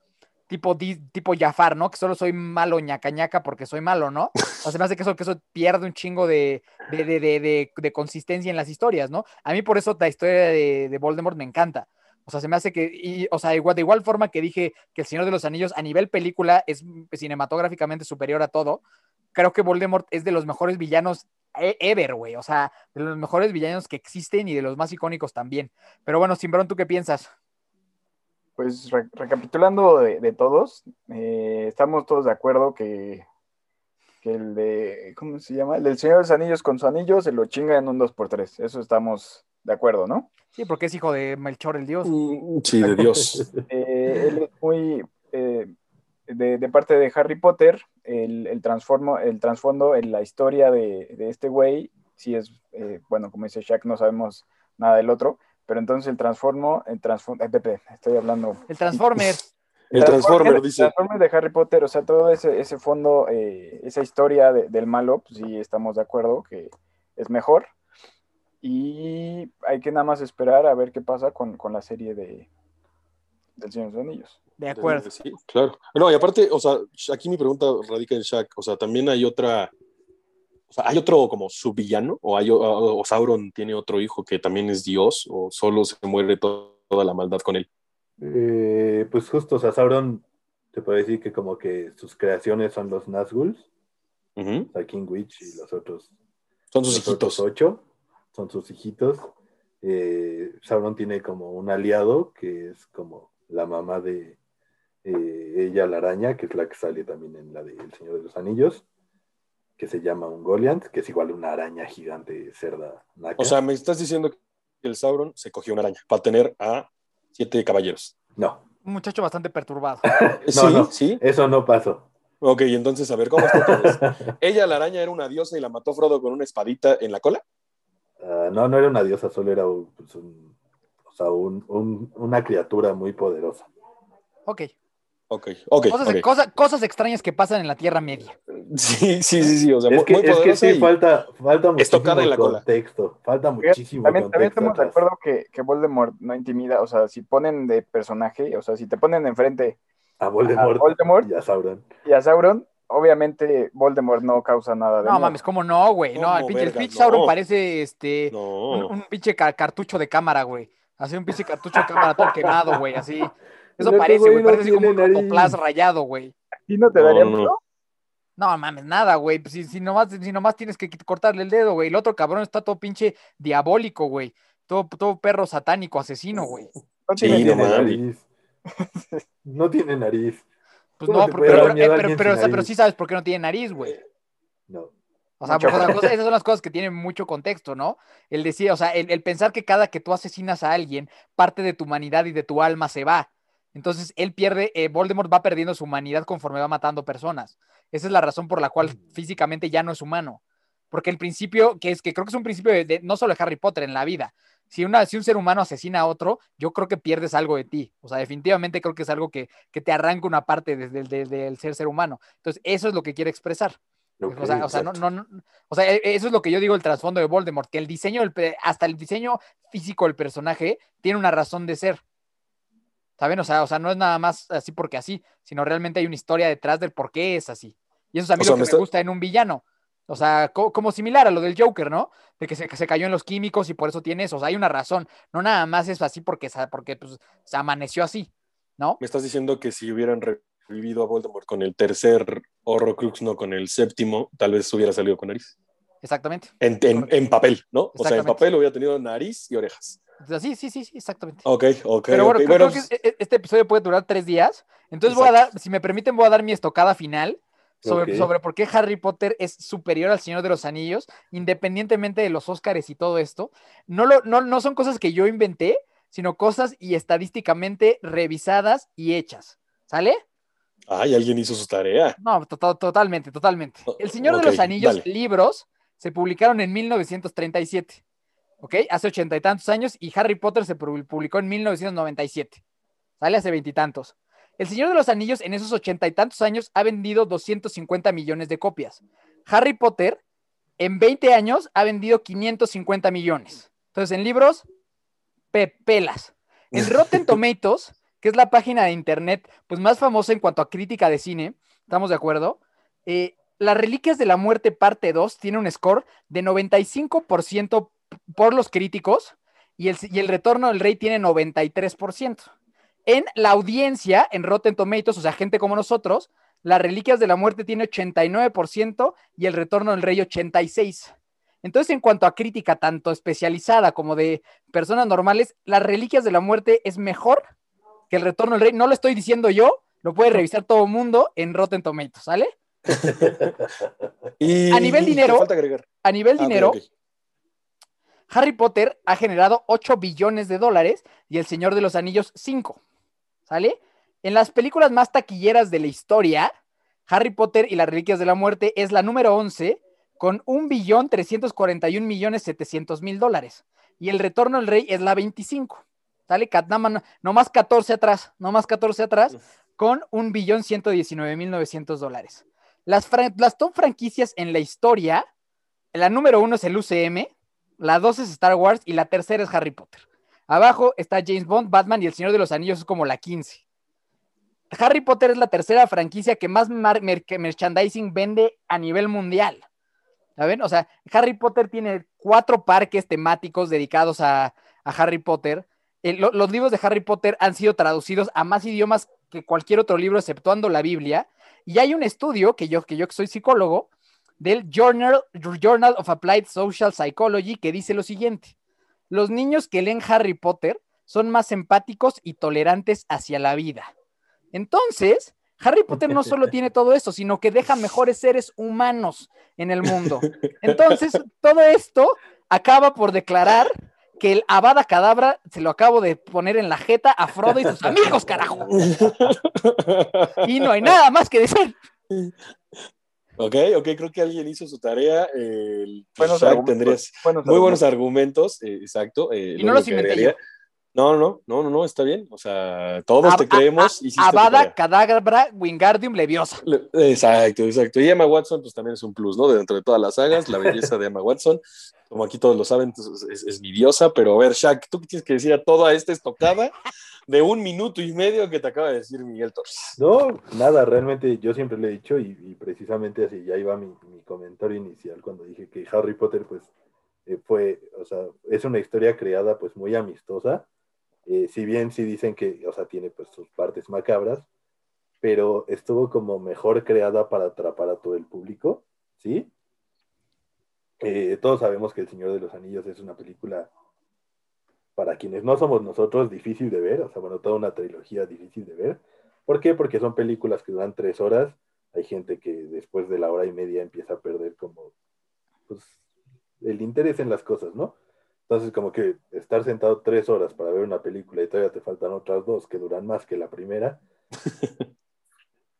Speaker 2: tipo, tipo Jafar, ¿no? Que solo soy malo ñaca porque soy malo, ¿no? O sea, se me hace que eso, que eso pierde un chingo de, de, de, de, consistencia en las historias, ¿no? A mí por eso la historia de, Voldemort me encanta. O sea, se me hace que, o sea, igual, de igual forma que dije que El Señor de los Anillos a nivel película es cinematográficamente superior a todo, creo que Voldemort es de los mejores villanos e, ever, güey. O sea, de los mejores villanos que existen y de los más icónicos también. Pero bueno, Simbrón, ¿tú qué piensas?
Speaker 5: Pues re recapitulando de, de todos, eh, estamos todos de acuerdo que, que, el de, ¿cómo se llama? El del Señor de los Anillos con su anillo se lo chinga en un 2x3. Eso estamos de acuerdo, ¿no?
Speaker 2: Sí, porque es hijo de Melchor el Dios.
Speaker 3: Sí, de Dios.
Speaker 5: eh, él es muy, eh, de, de, parte de Harry Potter, el, el, transformo, el trasfondo en la historia de, de este güey, sí es, eh, bueno, como dice Shaq, no sabemos nada del otro, pero entonces el transformo, el transformo, eh, Pepe, estoy hablando.
Speaker 2: El Transformer.
Speaker 3: El, el Transformer, dice.
Speaker 5: El Transformer de Harry Potter, o sea, todo ese, ese fondo, eh, esa historia de, del malo, pues sí estamos de acuerdo que es mejor. Y hay que nada más esperar a ver qué pasa con, con la serie de, del Señor de los Anillos.
Speaker 2: De acuerdo.
Speaker 3: Sí, claro. No, y aparte, o sea, aquí mi pregunta radica en Shaq. O sea, también hay otra. O sea, ¿hay otro como subvillano? ¿O, hay, o, o Sauron tiene otro hijo que también es Dios? ¿O solo se muere to- toda la maldad con él?
Speaker 4: Eh, pues justo, o sea, Sauron te puede decir que como que sus creaciones son los Nazguls, o sea, King Witch y los otros,
Speaker 3: Son sus
Speaker 4: los otros
Speaker 3: hijitos.
Speaker 4: ocho, son sus hijitos. Eh, Sauron tiene como un aliado que es como la mamá de eh, ella, la araña, que es la que sale también en la de El Señor de los Anillos, que se llama un Goliath, que es igual una araña gigante cerda naca.
Speaker 3: O sea, me estás diciendo que el Sauron se cogió una araña para tener a siete caballeros.
Speaker 4: no,
Speaker 2: Un muchacho bastante perturbado.
Speaker 3: sí,
Speaker 4: no.
Speaker 3: sí.
Speaker 4: eso no pasó.
Speaker 3: Ok, entonces, a ver, ¿cómo está todo? Ella, la araña, era una diosa y la mató Frodo con una espadita en la cola.
Speaker 4: Ah, no, no era una diosa, solo era un, pues, un- o sea, un- un- una criatura muy poderosa.
Speaker 2: Ok.
Speaker 3: Ok, ok.
Speaker 2: Cosas,
Speaker 3: ok.
Speaker 2: cosa- cosas extrañas que pasan en la Tierra Media.
Speaker 3: Sí, sí, sí, sí. O sea,
Speaker 4: Es
Speaker 3: muy,
Speaker 4: que,
Speaker 3: muy
Speaker 4: es que sí,
Speaker 3: y-
Speaker 4: falta, falta muchísimo
Speaker 3: la cola.
Speaker 4: contexto. Falta muchísimo
Speaker 5: También, también
Speaker 4: contexto.
Speaker 5: estamos de acuerdo que, que Voldemort no intimida, o sea, si ponen de personaje, o sea, si te ponen enfrente
Speaker 4: A Voldemort,
Speaker 5: a Voldemort
Speaker 4: y a Sauron.
Speaker 5: y a Sauron, obviamente Voldemort no causa nada de
Speaker 2: No
Speaker 5: miedo.
Speaker 2: mames, ¿cómo no, güey? No,
Speaker 3: ¿Cómo,
Speaker 2: el pinche, el pinche
Speaker 3: No.
Speaker 2: Sauron parece este.
Speaker 3: No.
Speaker 2: Un, un pinche ca- cartucho de cámara, güey. Así un pinche cartucho de cámara todo quemado, güey. Así. Eso parece, güey. Parece así como un rotoplas rayado, güey.
Speaker 5: ¿Y no te
Speaker 3: No,
Speaker 5: daría miedo?
Speaker 2: No mames, nada, güey. Pues si, si, nomás, si nomás tienes que cortarle el dedo, güey. El otro cabrón está todo pinche diabólico, güey. Todo, todo perro satánico, asesino, güey.
Speaker 5: No
Speaker 3: Sí,
Speaker 5: tiene
Speaker 4: no nariz. no tiene nariz.
Speaker 2: Pues
Speaker 4: ¿Cómo
Speaker 2: no, pero, pero, eh, pero,
Speaker 4: alguien
Speaker 2: pero,
Speaker 4: sin
Speaker 2: o sea, pero
Speaker 4: nariz?
Speaker 2: sí sabes por qué no tiene nariz, güey.
Speaker 4: No.
Speaker 2: O sea, esas son las cosas que tienen mucho contexto, ¿no? El decir, o sea, el, el pensar que cada que tú asesinas a alguien, parte de tu humanidad y de tu alma se va. Entonces, él pierde, eh, Voldemort va perdiendo su humanidad conforme va matando personas. Esa es la razón por la cual físicamente ya no es humano. Porque el principio, que es que creo que es un principio de, de- no solo de Harry Potter, en la vida. Si, una, si un ser humano asesina a otro, yo creo que pierdes algo de ti. O sea, definitivamente creo que es algo que, que te arranca una parte desde el ser ser humano. Entonces, eso es lo que quiere expresar. O sea, o sea, no, no, no- o sea, e- eso es lo que yo digo el trasfondo de Voldemort, que el diseño, pe- hasta el diseño físico del personaje tiene una razón de ser. ¿Saben? O sea, o sea, no es nada más así porque así, sino realmente hay una historia detrás del por qué es así. Y eso es a mí
Speaker 3: O sea,
Speaker 2: lo que
Speaker 3: me está-
Speaker 2: gusta en un villano. O sea, co- como similar a lo del Joker, ¿no? De que se, que se cayó en los químicos y por eso tiene eso. O sea, hay una razón. No nada más es así porque, porque pues, se amaneció así, ¿no?
Speaker 3: Me estás diciendo que si hubieran revivido a Voldemort con el tercer Horrocrux, no con el séptimo, tal vez hubiera salido con nariz.
Speaker 2: Exactamente.
Speaker 3: En, en- en papel, ¿no? O sea, en papel hubiera tenido nariz y orejas.
Speaker 2: Sí, sí, sí, sí, exactamente.
Speaker 3: Ok, ok.
Speaker 2: Pero bueno,
Speaker 3: ok.
Speaker 2: creo,
Speaker 3: Bueno,
Speaker 2: creo que e- e- este episodio puede durar tres días. Entonces voy a
Speaker 3: Exacto.
Speaker 2: dar, si me permiten, voy a dar mi estocada final sobre, sobre por qué Harry Potter es superior al Señor de los Anillos, independientemente de los Óscares y todo esto. No, lo, no, no son cosas que yo inventé, sino cosas y estadísticamente revisadas y hechas. ¿Sale?
Speaker 3: Ay, alguien hizo su tarea.
Speaker 2: No, to- to- totalmente, totalmente.
Speaker 3: O-
Speaker 2: El Señor de los Anillos,
Speaker 3: dale.
Speaker 2: libros, se publicaron en 1937. ¿Ok? Hace ochenta y tantos años y Harry Potter se pu- publicó en 1997. ¿Sale? Hace veintitantos. El Señor de los Anillos en esos ochenta y tantos años ha vendido 250 millones de copias. Harry Potter en 20 años ha vendido 550 millones. Entonces, en libros, pe- pelas. En Rotten Tomatoes, que es la página de internet pues, más famosa en cuanto a crítica de cine, ¿estamos de acuerdo? Eh, Las Reliquias de la Muerte parte 2 tiene un score de 95% por los críticos y el, y el Retorno del Rey tiene 93%. En la audiencia, en Rotten Tomatoes, o sea, gente como nosotros, Las Reliquias de la Muerte tiene 89% y el Retorno del Rey 86%. Entonces, en cuanto a crítica, tanto especializada como de personas normales, Las Reliquias de la Muerte es mejor que el Retorno del Rey. No lo estoy diciendo yo, lo puede revisar todo el mundo en Rotten Tomatoes, ¿sale?
Speaker 3: Y,
Speaker 2: A nivel dinero,
Speaker 3: falta.
Speaker 2: A nivel
Speaker 3: Ah,
Speaker 2: dinero. Harry Potter ha generado 8 billones de dólares y El Señor de los Anillos 5. ¿Sale? En las películas más taquilleras de la historia, Harry Potter y las Reliquias de la Muerte es la número 11 con 1.341.700.000 dólares. Y El Retorno del Rey es la 25. ¿Sale? No más 14 atrás, no más 14 atrás, con 1.119.900 dólares. Las, las top franquicias en la historia, la número uno es el UCM, la dos es Star Wars y la tercera es Harry Potter. Abajo está James Bond, Batman y El Señor de los Anillos es como la 15. Harry Potter es la tercera franquicia que más merchandising vende a nivel mundial. ¿Saben? O sea, Harry Potter tiene cuatro parques temáticos dedicados a, Harry Potter. Lo- los libros de Harry Potter han sido traducidos a más idiomas que cualquier otro libro, exceptuando la Biblia. Y hay un estudio, que yo que yo soy psicólogo, del Journal, Journal of Applied Social Psychology, que dice lo siguiente. Los niños que leen Harry Potter son más empáticos y tolerantes hacia la vida. Entonces, Harry Potter no solo tiene todo esto, sino que deja mejores seres humanos en el mundo. Entonces, todo esto acaba por declarar que el Avada Cadabra se lo acabo de poner en la jeta a Frodo y sus amigos, carajo. Y no hay nada más que decir.
Speaker 3: Ok, ok, creo que alguien hizo su tarea. eh, el
Speaker 5: Buenos
Speaker 3: Shaq
Speaker 5: argumentos,
Speaker 3: tendrías
Speaker 5: buenos
Speaker 3: muy buenos
Speaker 5: argumentos.
Speaker 3: eh, exacto. eh,
Speaker 2: Y no los inventé
Speaker 3: agregaría- No, no, no, no, no, está bien. O sea, todos
Speaker 2: A-
Speaker 3: te
Speaker 2: a-
Speaker 3: creemos.
Speaker 2: a-
Speaker 3: hiciste tu
Speaker 2: Avada
Speaker 3: tarea.
Speaker 2: Cadabra Wingardium Leviosa.
Speaker 3: Le- Exacto, exacto. Y Emma Watson, pues también es un plus, ¿no? Dentro de todas las sagas, la belleza de Emma Watson, como aquí todos lo saben, pues, es, es mi diosa, pero a ver, Shaq, ¿tú qué tienes que decir a toda esta estocada de un minuto y medio que te acaba de decir Miguel Torres?
Speaker 4: No, nada, realmente yo siempre le he dicho y, precisamente así ya iba mi, mi comentario inicial cuando dije que Harry Potter pues eh, fue, o sea, es una historia creada pues muy amistosa, eh, si bien sí dicen que, o sea, tiene pues sus partes macabras, pero estuvo como mejor creada para atrapar a todo el público, ¿sí? Eh, todos sabemos que El Señor de los Anillos es una película para quienes no somos nosotros difícil de ver, o sea, bueno, toda una trilogía difícil de ver. ¿Por qué? Porque son películas que duran tres horas. Hay gente que después de la hora y media empieza a perder como pues, el interés en las cosas, ¿no? Entonces, como que estar sentado tres horas para ver una película y todavía te faltan otras dos que duran más que la primera.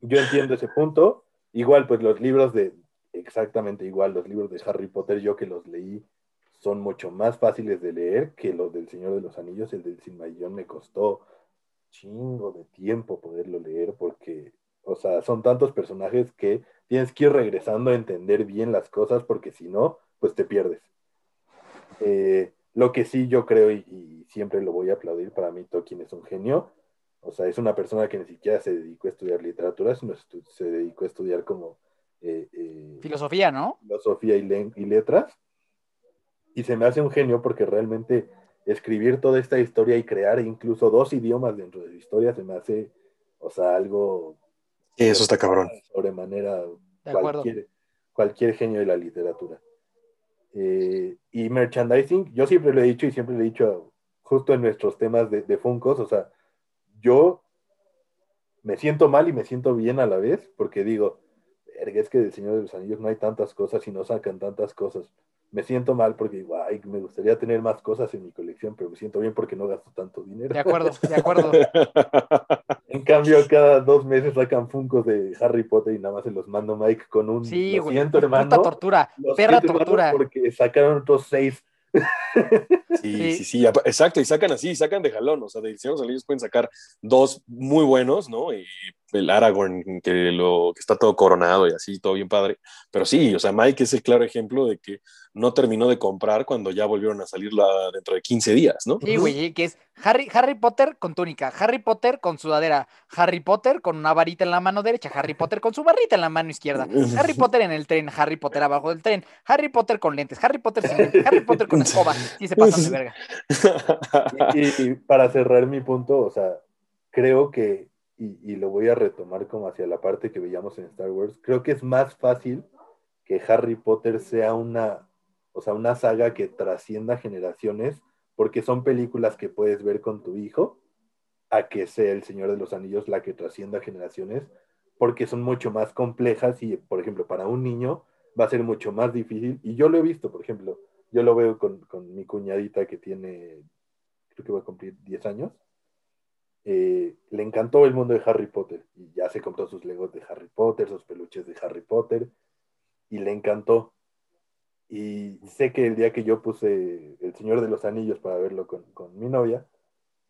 Speaker 4: Yo entiendo ese punto. Igual, pues los libros de, exactamente igual, los libros de Harry Potter, yo que los leí, son mucho más fáciles de leer que los del Señor de los Anillos. El del Silmarillion me costó chingo de tiempo poderlo leer porque, o sea, son tantos personajes que tienes que ir regresando a entender bien las cosas porque si no, pues te pierdes. Eh, lo que sí yo creo y, y siempre lo voy a aplaudir, para mí Tolkien es un genio. O sea, es una persona que ni siquiera se dedicó a estudiar literatura, sino se dedicó a estudiar como eh, eh,
Speaker 2: Filosofía, ¿no?
Speaker 4: filosofía y, y letras. Y se me hace un genio porque realmente escribir toda esta historia y crear incluso dos idiomas dentro de su historia se me hace, o sea, algo
Speaker 3: Sí, eso está cabrón.
Speaker 4: sobremanera
Speaker 2: De acuerdo.
Speaker 4: cualquier, cualquier genio de la literatura. Eh, y merchandising, yo siempre lo he dicho y siempre lo he dicho justo en nuestros temas de, de Funkos, o sea, yo me siento mal y me siento bien a la vez, porque digo, "Verga, es que del Señor de los Anillos no hay tantas cosas y no sacan tantas cosas. Me siento mal porque digo, ay, me gustaría tener más cosas en mi colección, pero me siento bien porque no gasto tanto dinero.
Speaker 2: De acuerdo, de acuerdo.
Speaker 4: En cambio, cada dos meses sacan Funkos de Harry Potter y nada más se los mando Mike con un
Speaker 2: Sí,
Speaker 4: lo
Speaker 2: güey.
Speaker 4: siento, hermano.
Speaker 2: Puta tortura, perra tortura.
Speaker 4: Porque sacaron otros seis.
Speaker 3: Sí,
Speaker 2: Sí.
Speaker 3: sí, exacto, y sacan así, sacan de jalón, o sea, de Señor de los Anillos pueden sacar dos muy buenos, ¿no? Y el Aragorn, que, lo, que está todo coronado y así, todo bien padre, pero sí, o sea, Mike es el claro ejemplo de que no terminó de comprar cuando ya volvieron a salir la, dentro de 15 días, ¿no?
Speaker 2: Sí, güey, que es Harry, Harry Potter con túnica, Harry Potter con sudadera, Harry Potter con una varita en la mano derecha, Harry Potter con su barrita en la mano izquierda, Harry Potter en el tren, Harry Potter abajo del tren, Harry Potter con lentes, Harry Potter sin lentes, Harry Potter con escoba. Sí se pasan de verga.
Speaker 4: Y, y para cerrar mi punto, o sea, creo que, y, lo voy a retomar como hacia la parte que veíamos en Star Wars, creo que es más fácil que Harry Potter sea una, o sea, una saga que trascienda generaciones, porque son películas que puedes ver con tu hijo, a que sea El Señor de los Anillos la que trascienda generaciones, porque son mucho más complejas y, por ejemplo, para un niño va a ser mucho más difícil. Y yo lo he visto, por ejemplo, yo lo veo con, con mi cuñadita que tiene, creo que va a cumplir 10 años. Eh, le encantó el mundo de Harry Potter y ya se compró sus legos de Harry Potter, sus peluches de Harry Potter y le encantó. Y sé que el día que yo puse El Señor de los Anillos para verlo con, con mi novia,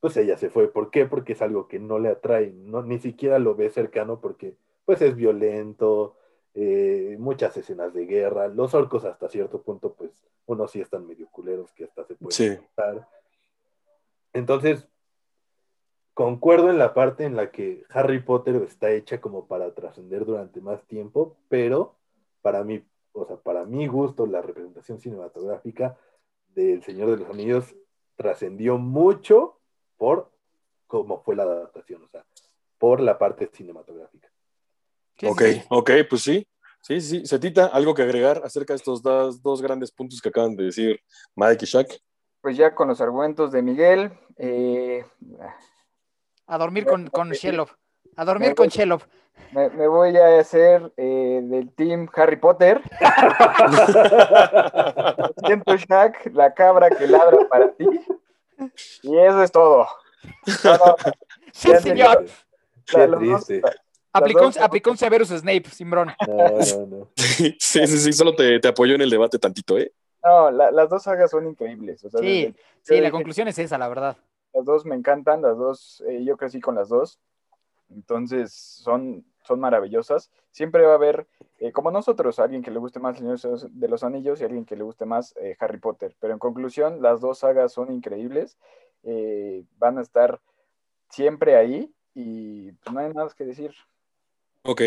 Speaker 4: pues ella se fue. ¿Por qué? Porque es algo que no le atrae, no, ni siquiera lo ve cercano porque pues es violento, eh, muchas escenas de guerra, los orcos hasta cierto punto pues unos sí están medio culeros que hasta se pueden
Speaker 3: Sí.
Speaker 4: Entonces, concuerdo en la parte en la que Harry Potter está hecha como para trascender durante más tiempo, pero para mí, o sea, para mi gusto, la representación cinematográfica del Señor de los Anillos trascendió mucho por cómo fue la adaptación, o sea, por la parte cinematográfica.
Speaker 3: Ok, ok, pues sí. Sí, sí. Setita, ¿algo que agregar acerca de estos dos, dos grandes puntos que acaban de decir Mike y Shaq?
Speaker 5: Pues ya con los argumentos de Miguel, eh,
Speaker 2: A dormir con, con Shelov. A dormir
Speaker 5: Me
Speaker 2: con
Speaker 5: voy.
Speaker 2: Shelov.
Speaker 5: me, me voy a hacer eh, del team Harry Potter. Siento Shaq, la cabra que ladra para ti. Y eso es todo. No, no,
Speaker 2: Sí, señor.
Speaker 4: Qué triste.
Speaker 2: Aplicó, aplicó un Severus Snape, Simbrón.
Speaker 4: No, no, no.
Speaker 3: sí, sí, sí, solo te, te apoyo en el debate tantito, ¿eh?
Speaker 5: no, la- las dos sagas son increíbles. O sea,
Speaker 2: Sí,
Speaker 5: desde-
Speaker 2: sí, la conclusión es esa, la verdad.
Speaker 5: Las dos me encantan, las dos, eh, yo crecí con las dos. Entonces son, son maravillosas. Siempre va a haber, eh, como nosotros, alguien que le guste más El Señor de los Anillos y alguien que le guste más eh, Harry Potter. Pero en conclusión, las dos sagas son increíbles. eh, van a estar siempre ahí y pues, no hay nada que decir.
Speaker 3: Ok,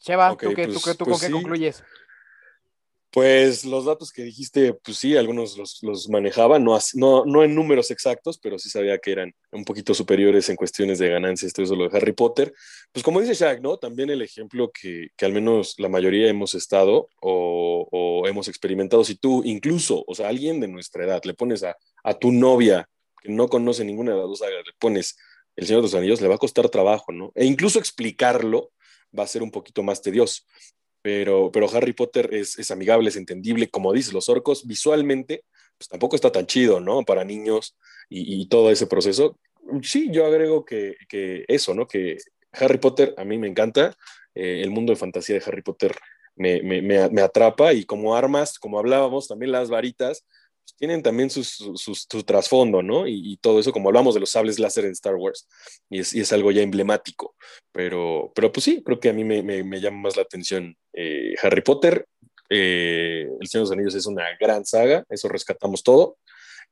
Speaker 2: Cheva,
Speaker 3: Ok,
Speaker 2: ¿tú, qué,
Speaker 3: pues-
Speaker 2: tú, qué- tú
Speaker 3: pues
Speaker 2: con qué
Speaker 3: sí.
Speaker 2: concluyes?
Speaker 3: Pues los datos que dijiste, pues sí, algunos los, los manejaba, no, no, no en números exactos, pero sí sabía que eran un poquito superiores en cuestiones de ganancias, todo eso lo de Harry Potter. Pues como dice Shaq, ¿no? También el ejemplo que, que al menos la mayoría hemos estado o, o hemos experimentado, si tú incluso, o sea, alguien de nuestra edad, le pones a, a tu novia que no conoce ninguna de las dos sagas, le pones El Señor de los Anillos, le va a costar trabajo, ¿no? E incluso explicarlo va a ser un poquito más tedioso pero, pero Harry Potter es, es amigable, es entendible, como dices, los orcos visualmente, pues tampoco está tan chido, ¿no? Para niños y, y todo ese proceso. Sí, yo agrego que, que, eso, ¿no? Que Harry Potter a mí me encanta, eh, el mundo de fantasía de Harry Potter me, me, me, atrapa y como armas, como hablábamos, también las varitas, pues tienen también sus, sus, su trasfondo, ¿no? Y, todo eso, como hablamos de los sables láser en Star Wars, y es, es algo ya emblemático. Pero, pero pues sí, creo que a mí me, me, llama más la atención eh, Harry Potter. Eh, El Señor de los Anillos es una gran saga, eso rescatamos todo.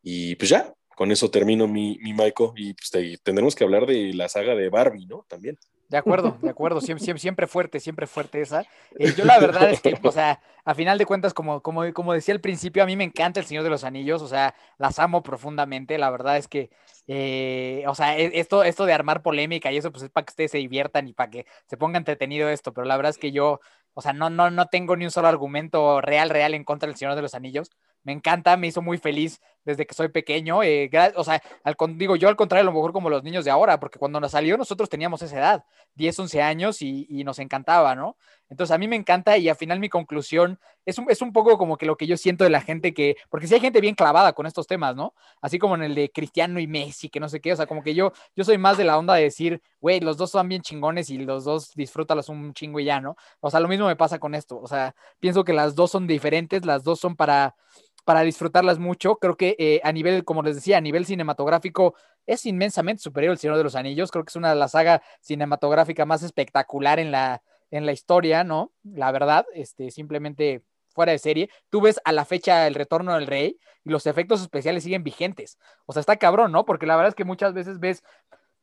Speaker 3: Y pues ya, con eso termino mi, mi Maiko. Y pues te, tendremos que hablar de la saga de Barbie, ¿no? También.
Speaker 2: De acuerdo, de acuerdo, siempre, siempre, siempre fuerte, siempre fuerte esa. Eh, yo la verdad es que, o sea, a final de cuentas, como, como, como decía al principio, a mí me encanta El Señor de los Anillos, o sea, las amo profundamente, la verdad es que, eh, o sea, esto, esto de armar polémica y eso, pues es para que ustedes se diviertan y para que se ponga entretenido esto, pero la verdad es que yo, o sea, no, no, no tengo ni un solo argumento real, real en contra del Señor de los Anillos. Me encanta, me hizo muy feliz desde que soy pequeño. Eh, o sea, al, digo yo al contrario, a lo mejor como los niños de ahora, porque cuando nos salió nosotros teníamos esa edad, 10, 11 años y, nos encantaba, ¿no? Entonces a mí me encanta y al final mi conclusión es un, es un poco como que lo que yo siento de la gente que, porque si sí hay gente bien clavada con estos temas, ¿no? Así como en el de Cristiano y Messi, que no sé qué, o sea, como que yo, yo soy más de la onda de decir, güey, los dos son bien chingones y los dos disfrútalos un chingo y ya, ¿no? O sea, lo mismo me pasa con esto, o sea, pienso que las dos son diferentes, las dos son para para disfrutarlas mucho. Creo que eh, a nivel, como les decía, a nivel cinematográfico es inmensamente superior El Señor de los Anillos. Creo que es una de las sagas cinematográfica más espectacular en la, en la historia, ¿no? La verdad, este, simplemente fuera de serie. Tú ves a la fecha el retorno del rey y los efectos especiales siguen vigentes. O sea, está cabrón, ¿no? Porque la verdad es que muchas veces ves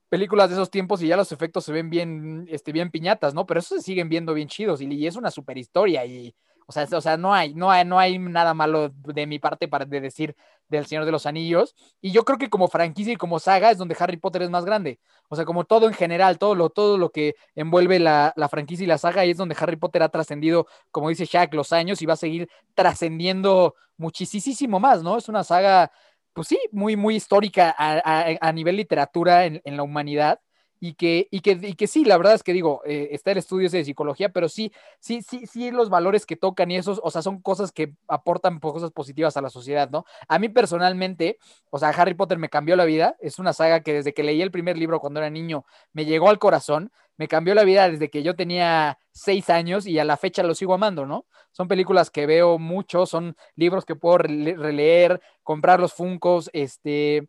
Speaker 2: películas de esos tiempos y ya los efectos se ven bien, este, bien piñatas, ¿no? Pero eso se siguen viendo bien chidos y, y es una super historia y, o sea, o sea, no hay, no hay, no hay nada malo de mi parte para de decir del Señor de los Anillos. Y yo creo que como franquicia y como saga es donde Harry Potter es más grande. O sea, como todo en general, todo lo, todo lo que envuelve la, la franquicia y la saga, y es donde Harry Potter ha trascendido, como dice Shaq, los años y va a seguir trascendiendo muchísimo más, ¿no? Es una saga, pues sí, muy, muy histórica a, a, a nivel literatura en, en la humanidad y que, y que, y que sí, la verdad es que digo, eh, está el estudio ese de psicología, pero sí, sí, sí, sí, los valores que tocan y esos, o sea, son cosas que aportan cosas positivas a la sociedad, ¿no? A mí personalmente, o sea, Harry Potter me cambió la vida, es una saga que desde que leí el primer libro cuando era niño me llegó al corazón, me cambió la vida desde que yo tenía seis años y a la fecha lo sigo amando, ¿no? Son películas que veo mucho, son libros que puedo releer, comprar los funcos, este,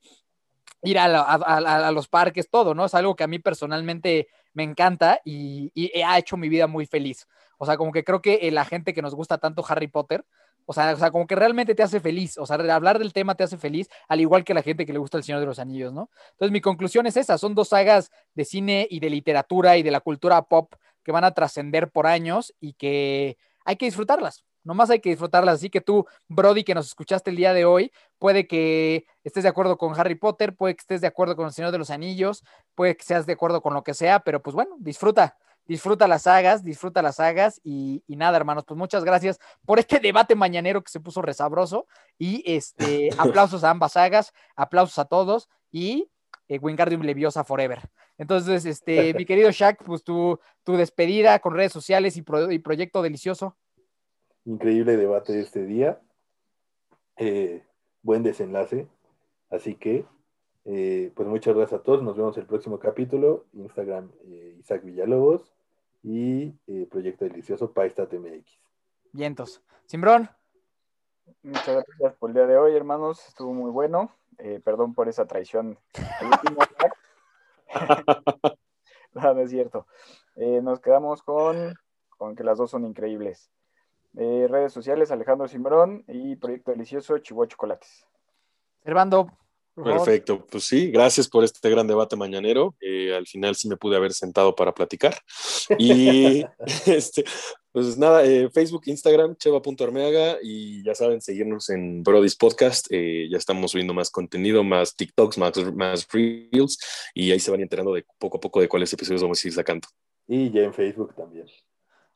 Speaker 2: ir a, la, a, los parques, todo, ¿no? Es algo que a mí personalmente me encanta y, y, ha hecho mi vida muy feliz. O sea, como que creo que la gente que nos gusta tanto Harry Potter, O sea, o sea, como que realmente te hace feliz. O sea, hablar del tema te hace feliz, al igual que la gente que le gusta El Señor de los Anillos, ¿no? Entonces, mi conclusión es esa. Son dos sagas de cine y de literatura y de la cultura pop que van a trascender por años y que hay que disfrutarlas. Nomás hay que disfrutarlas. Así que tú, Brody, que nos escuchaste el día de hoy, puede que estés de acuerdo con Harry Potter, puede que estés de acuerdo con El Señor de los Anillos, puede que seas de acuerdo con lo que sea, pero pues bueno, disfruta, disfruta las sagas, disfruta las sagas y, y nada, hermanos, pues muchas gracias por este debate mañanero que se puso resabroso y este, aplausos a ambas sagas, aplausos a todos y eh, Wingardium Leviosa Forever. Entonces, este, mi querido Shaq, pues tu, tu despedida con redes sociales y, pro- y proyecto delicioso.
Speaker 4: Increíble debate de este día. Eh, buen desenlace. Así que, eh, pues muchas gracias a todos. Nos vemos el próximo capítulo. Instagram eh, Isaac Villalobos y eh, Proyecto Delicioso Paistat MX.
Speaker 2: Vientos. Simbrón,
Speaker 5: Muchas gracias por el día de hoy, hermanos. Estuvo muy bueno. Eh, perdón por esa traición. no, no es cierto. Eh, nos quedamos con, con que las dos son increíbles. Eh, redes sociales, Alejandro Simbrón y Proyecto Delicioso, Chihuahua Chocolates.
Speaker 2: Servando.
Speaker 3: Perfecto, pues sí, gracias por este gran debate mañanero. Eh, al final sí me pude haber sentado para platicar. Y este, pues nada, eh, Facebook, Instagram, cheva.armeaga y ya saben, seguirnos en Brody's Podcast. Eh, ya estamos subiendo más contenido, más TikToks, más, más Reels y ahí se van enterando de poco a poco de cuáles episodios vamos a ir sacando.
Speaker 4: Y ya en Facebook también.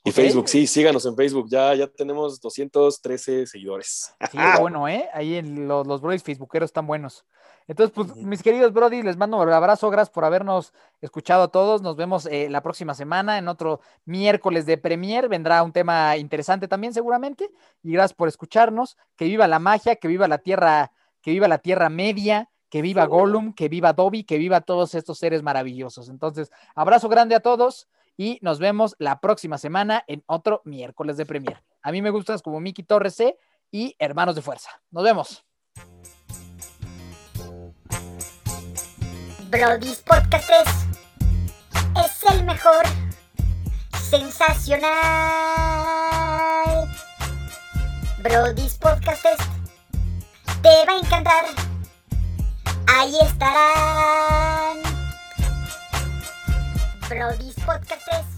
Speaker 3: Y
Speaker 2: Ok.
Speaker 3: Facebook, sí, síganos en Facebook. Ya, ya tenemos 213 seguidores.
Speaker 2: Sí, está bueno, ¿eh? Ahí en los, los brodis facebookeros están buenos. Entonces, pues, mis queridos brodis, les mando un abrazo. Gracias por habernos escuchado a todos. Nos vemos eh, la próxima semana en otro miércoles de Premier. Vendrá un tema interesante también, seguramente. Y gracias por escucharnos. Que viva la magia, que viva la tierra, que viva la tierra media, que viva Gollum, que viva Dobby, que viva todos estos seres maravillosos. Entonces, abrazo grande a todos y nos vemos la próxima semana en otro miércoles de Premier. A mí me gustas como Miki Torres C y Hermanos de Fuerza. Nos vemos.
Speaker 1: Brody's Podcast es, es el mejor. Sensacional. Brody's Podcast es, te va a encantar. Ahí estarán. Brody's Podcast es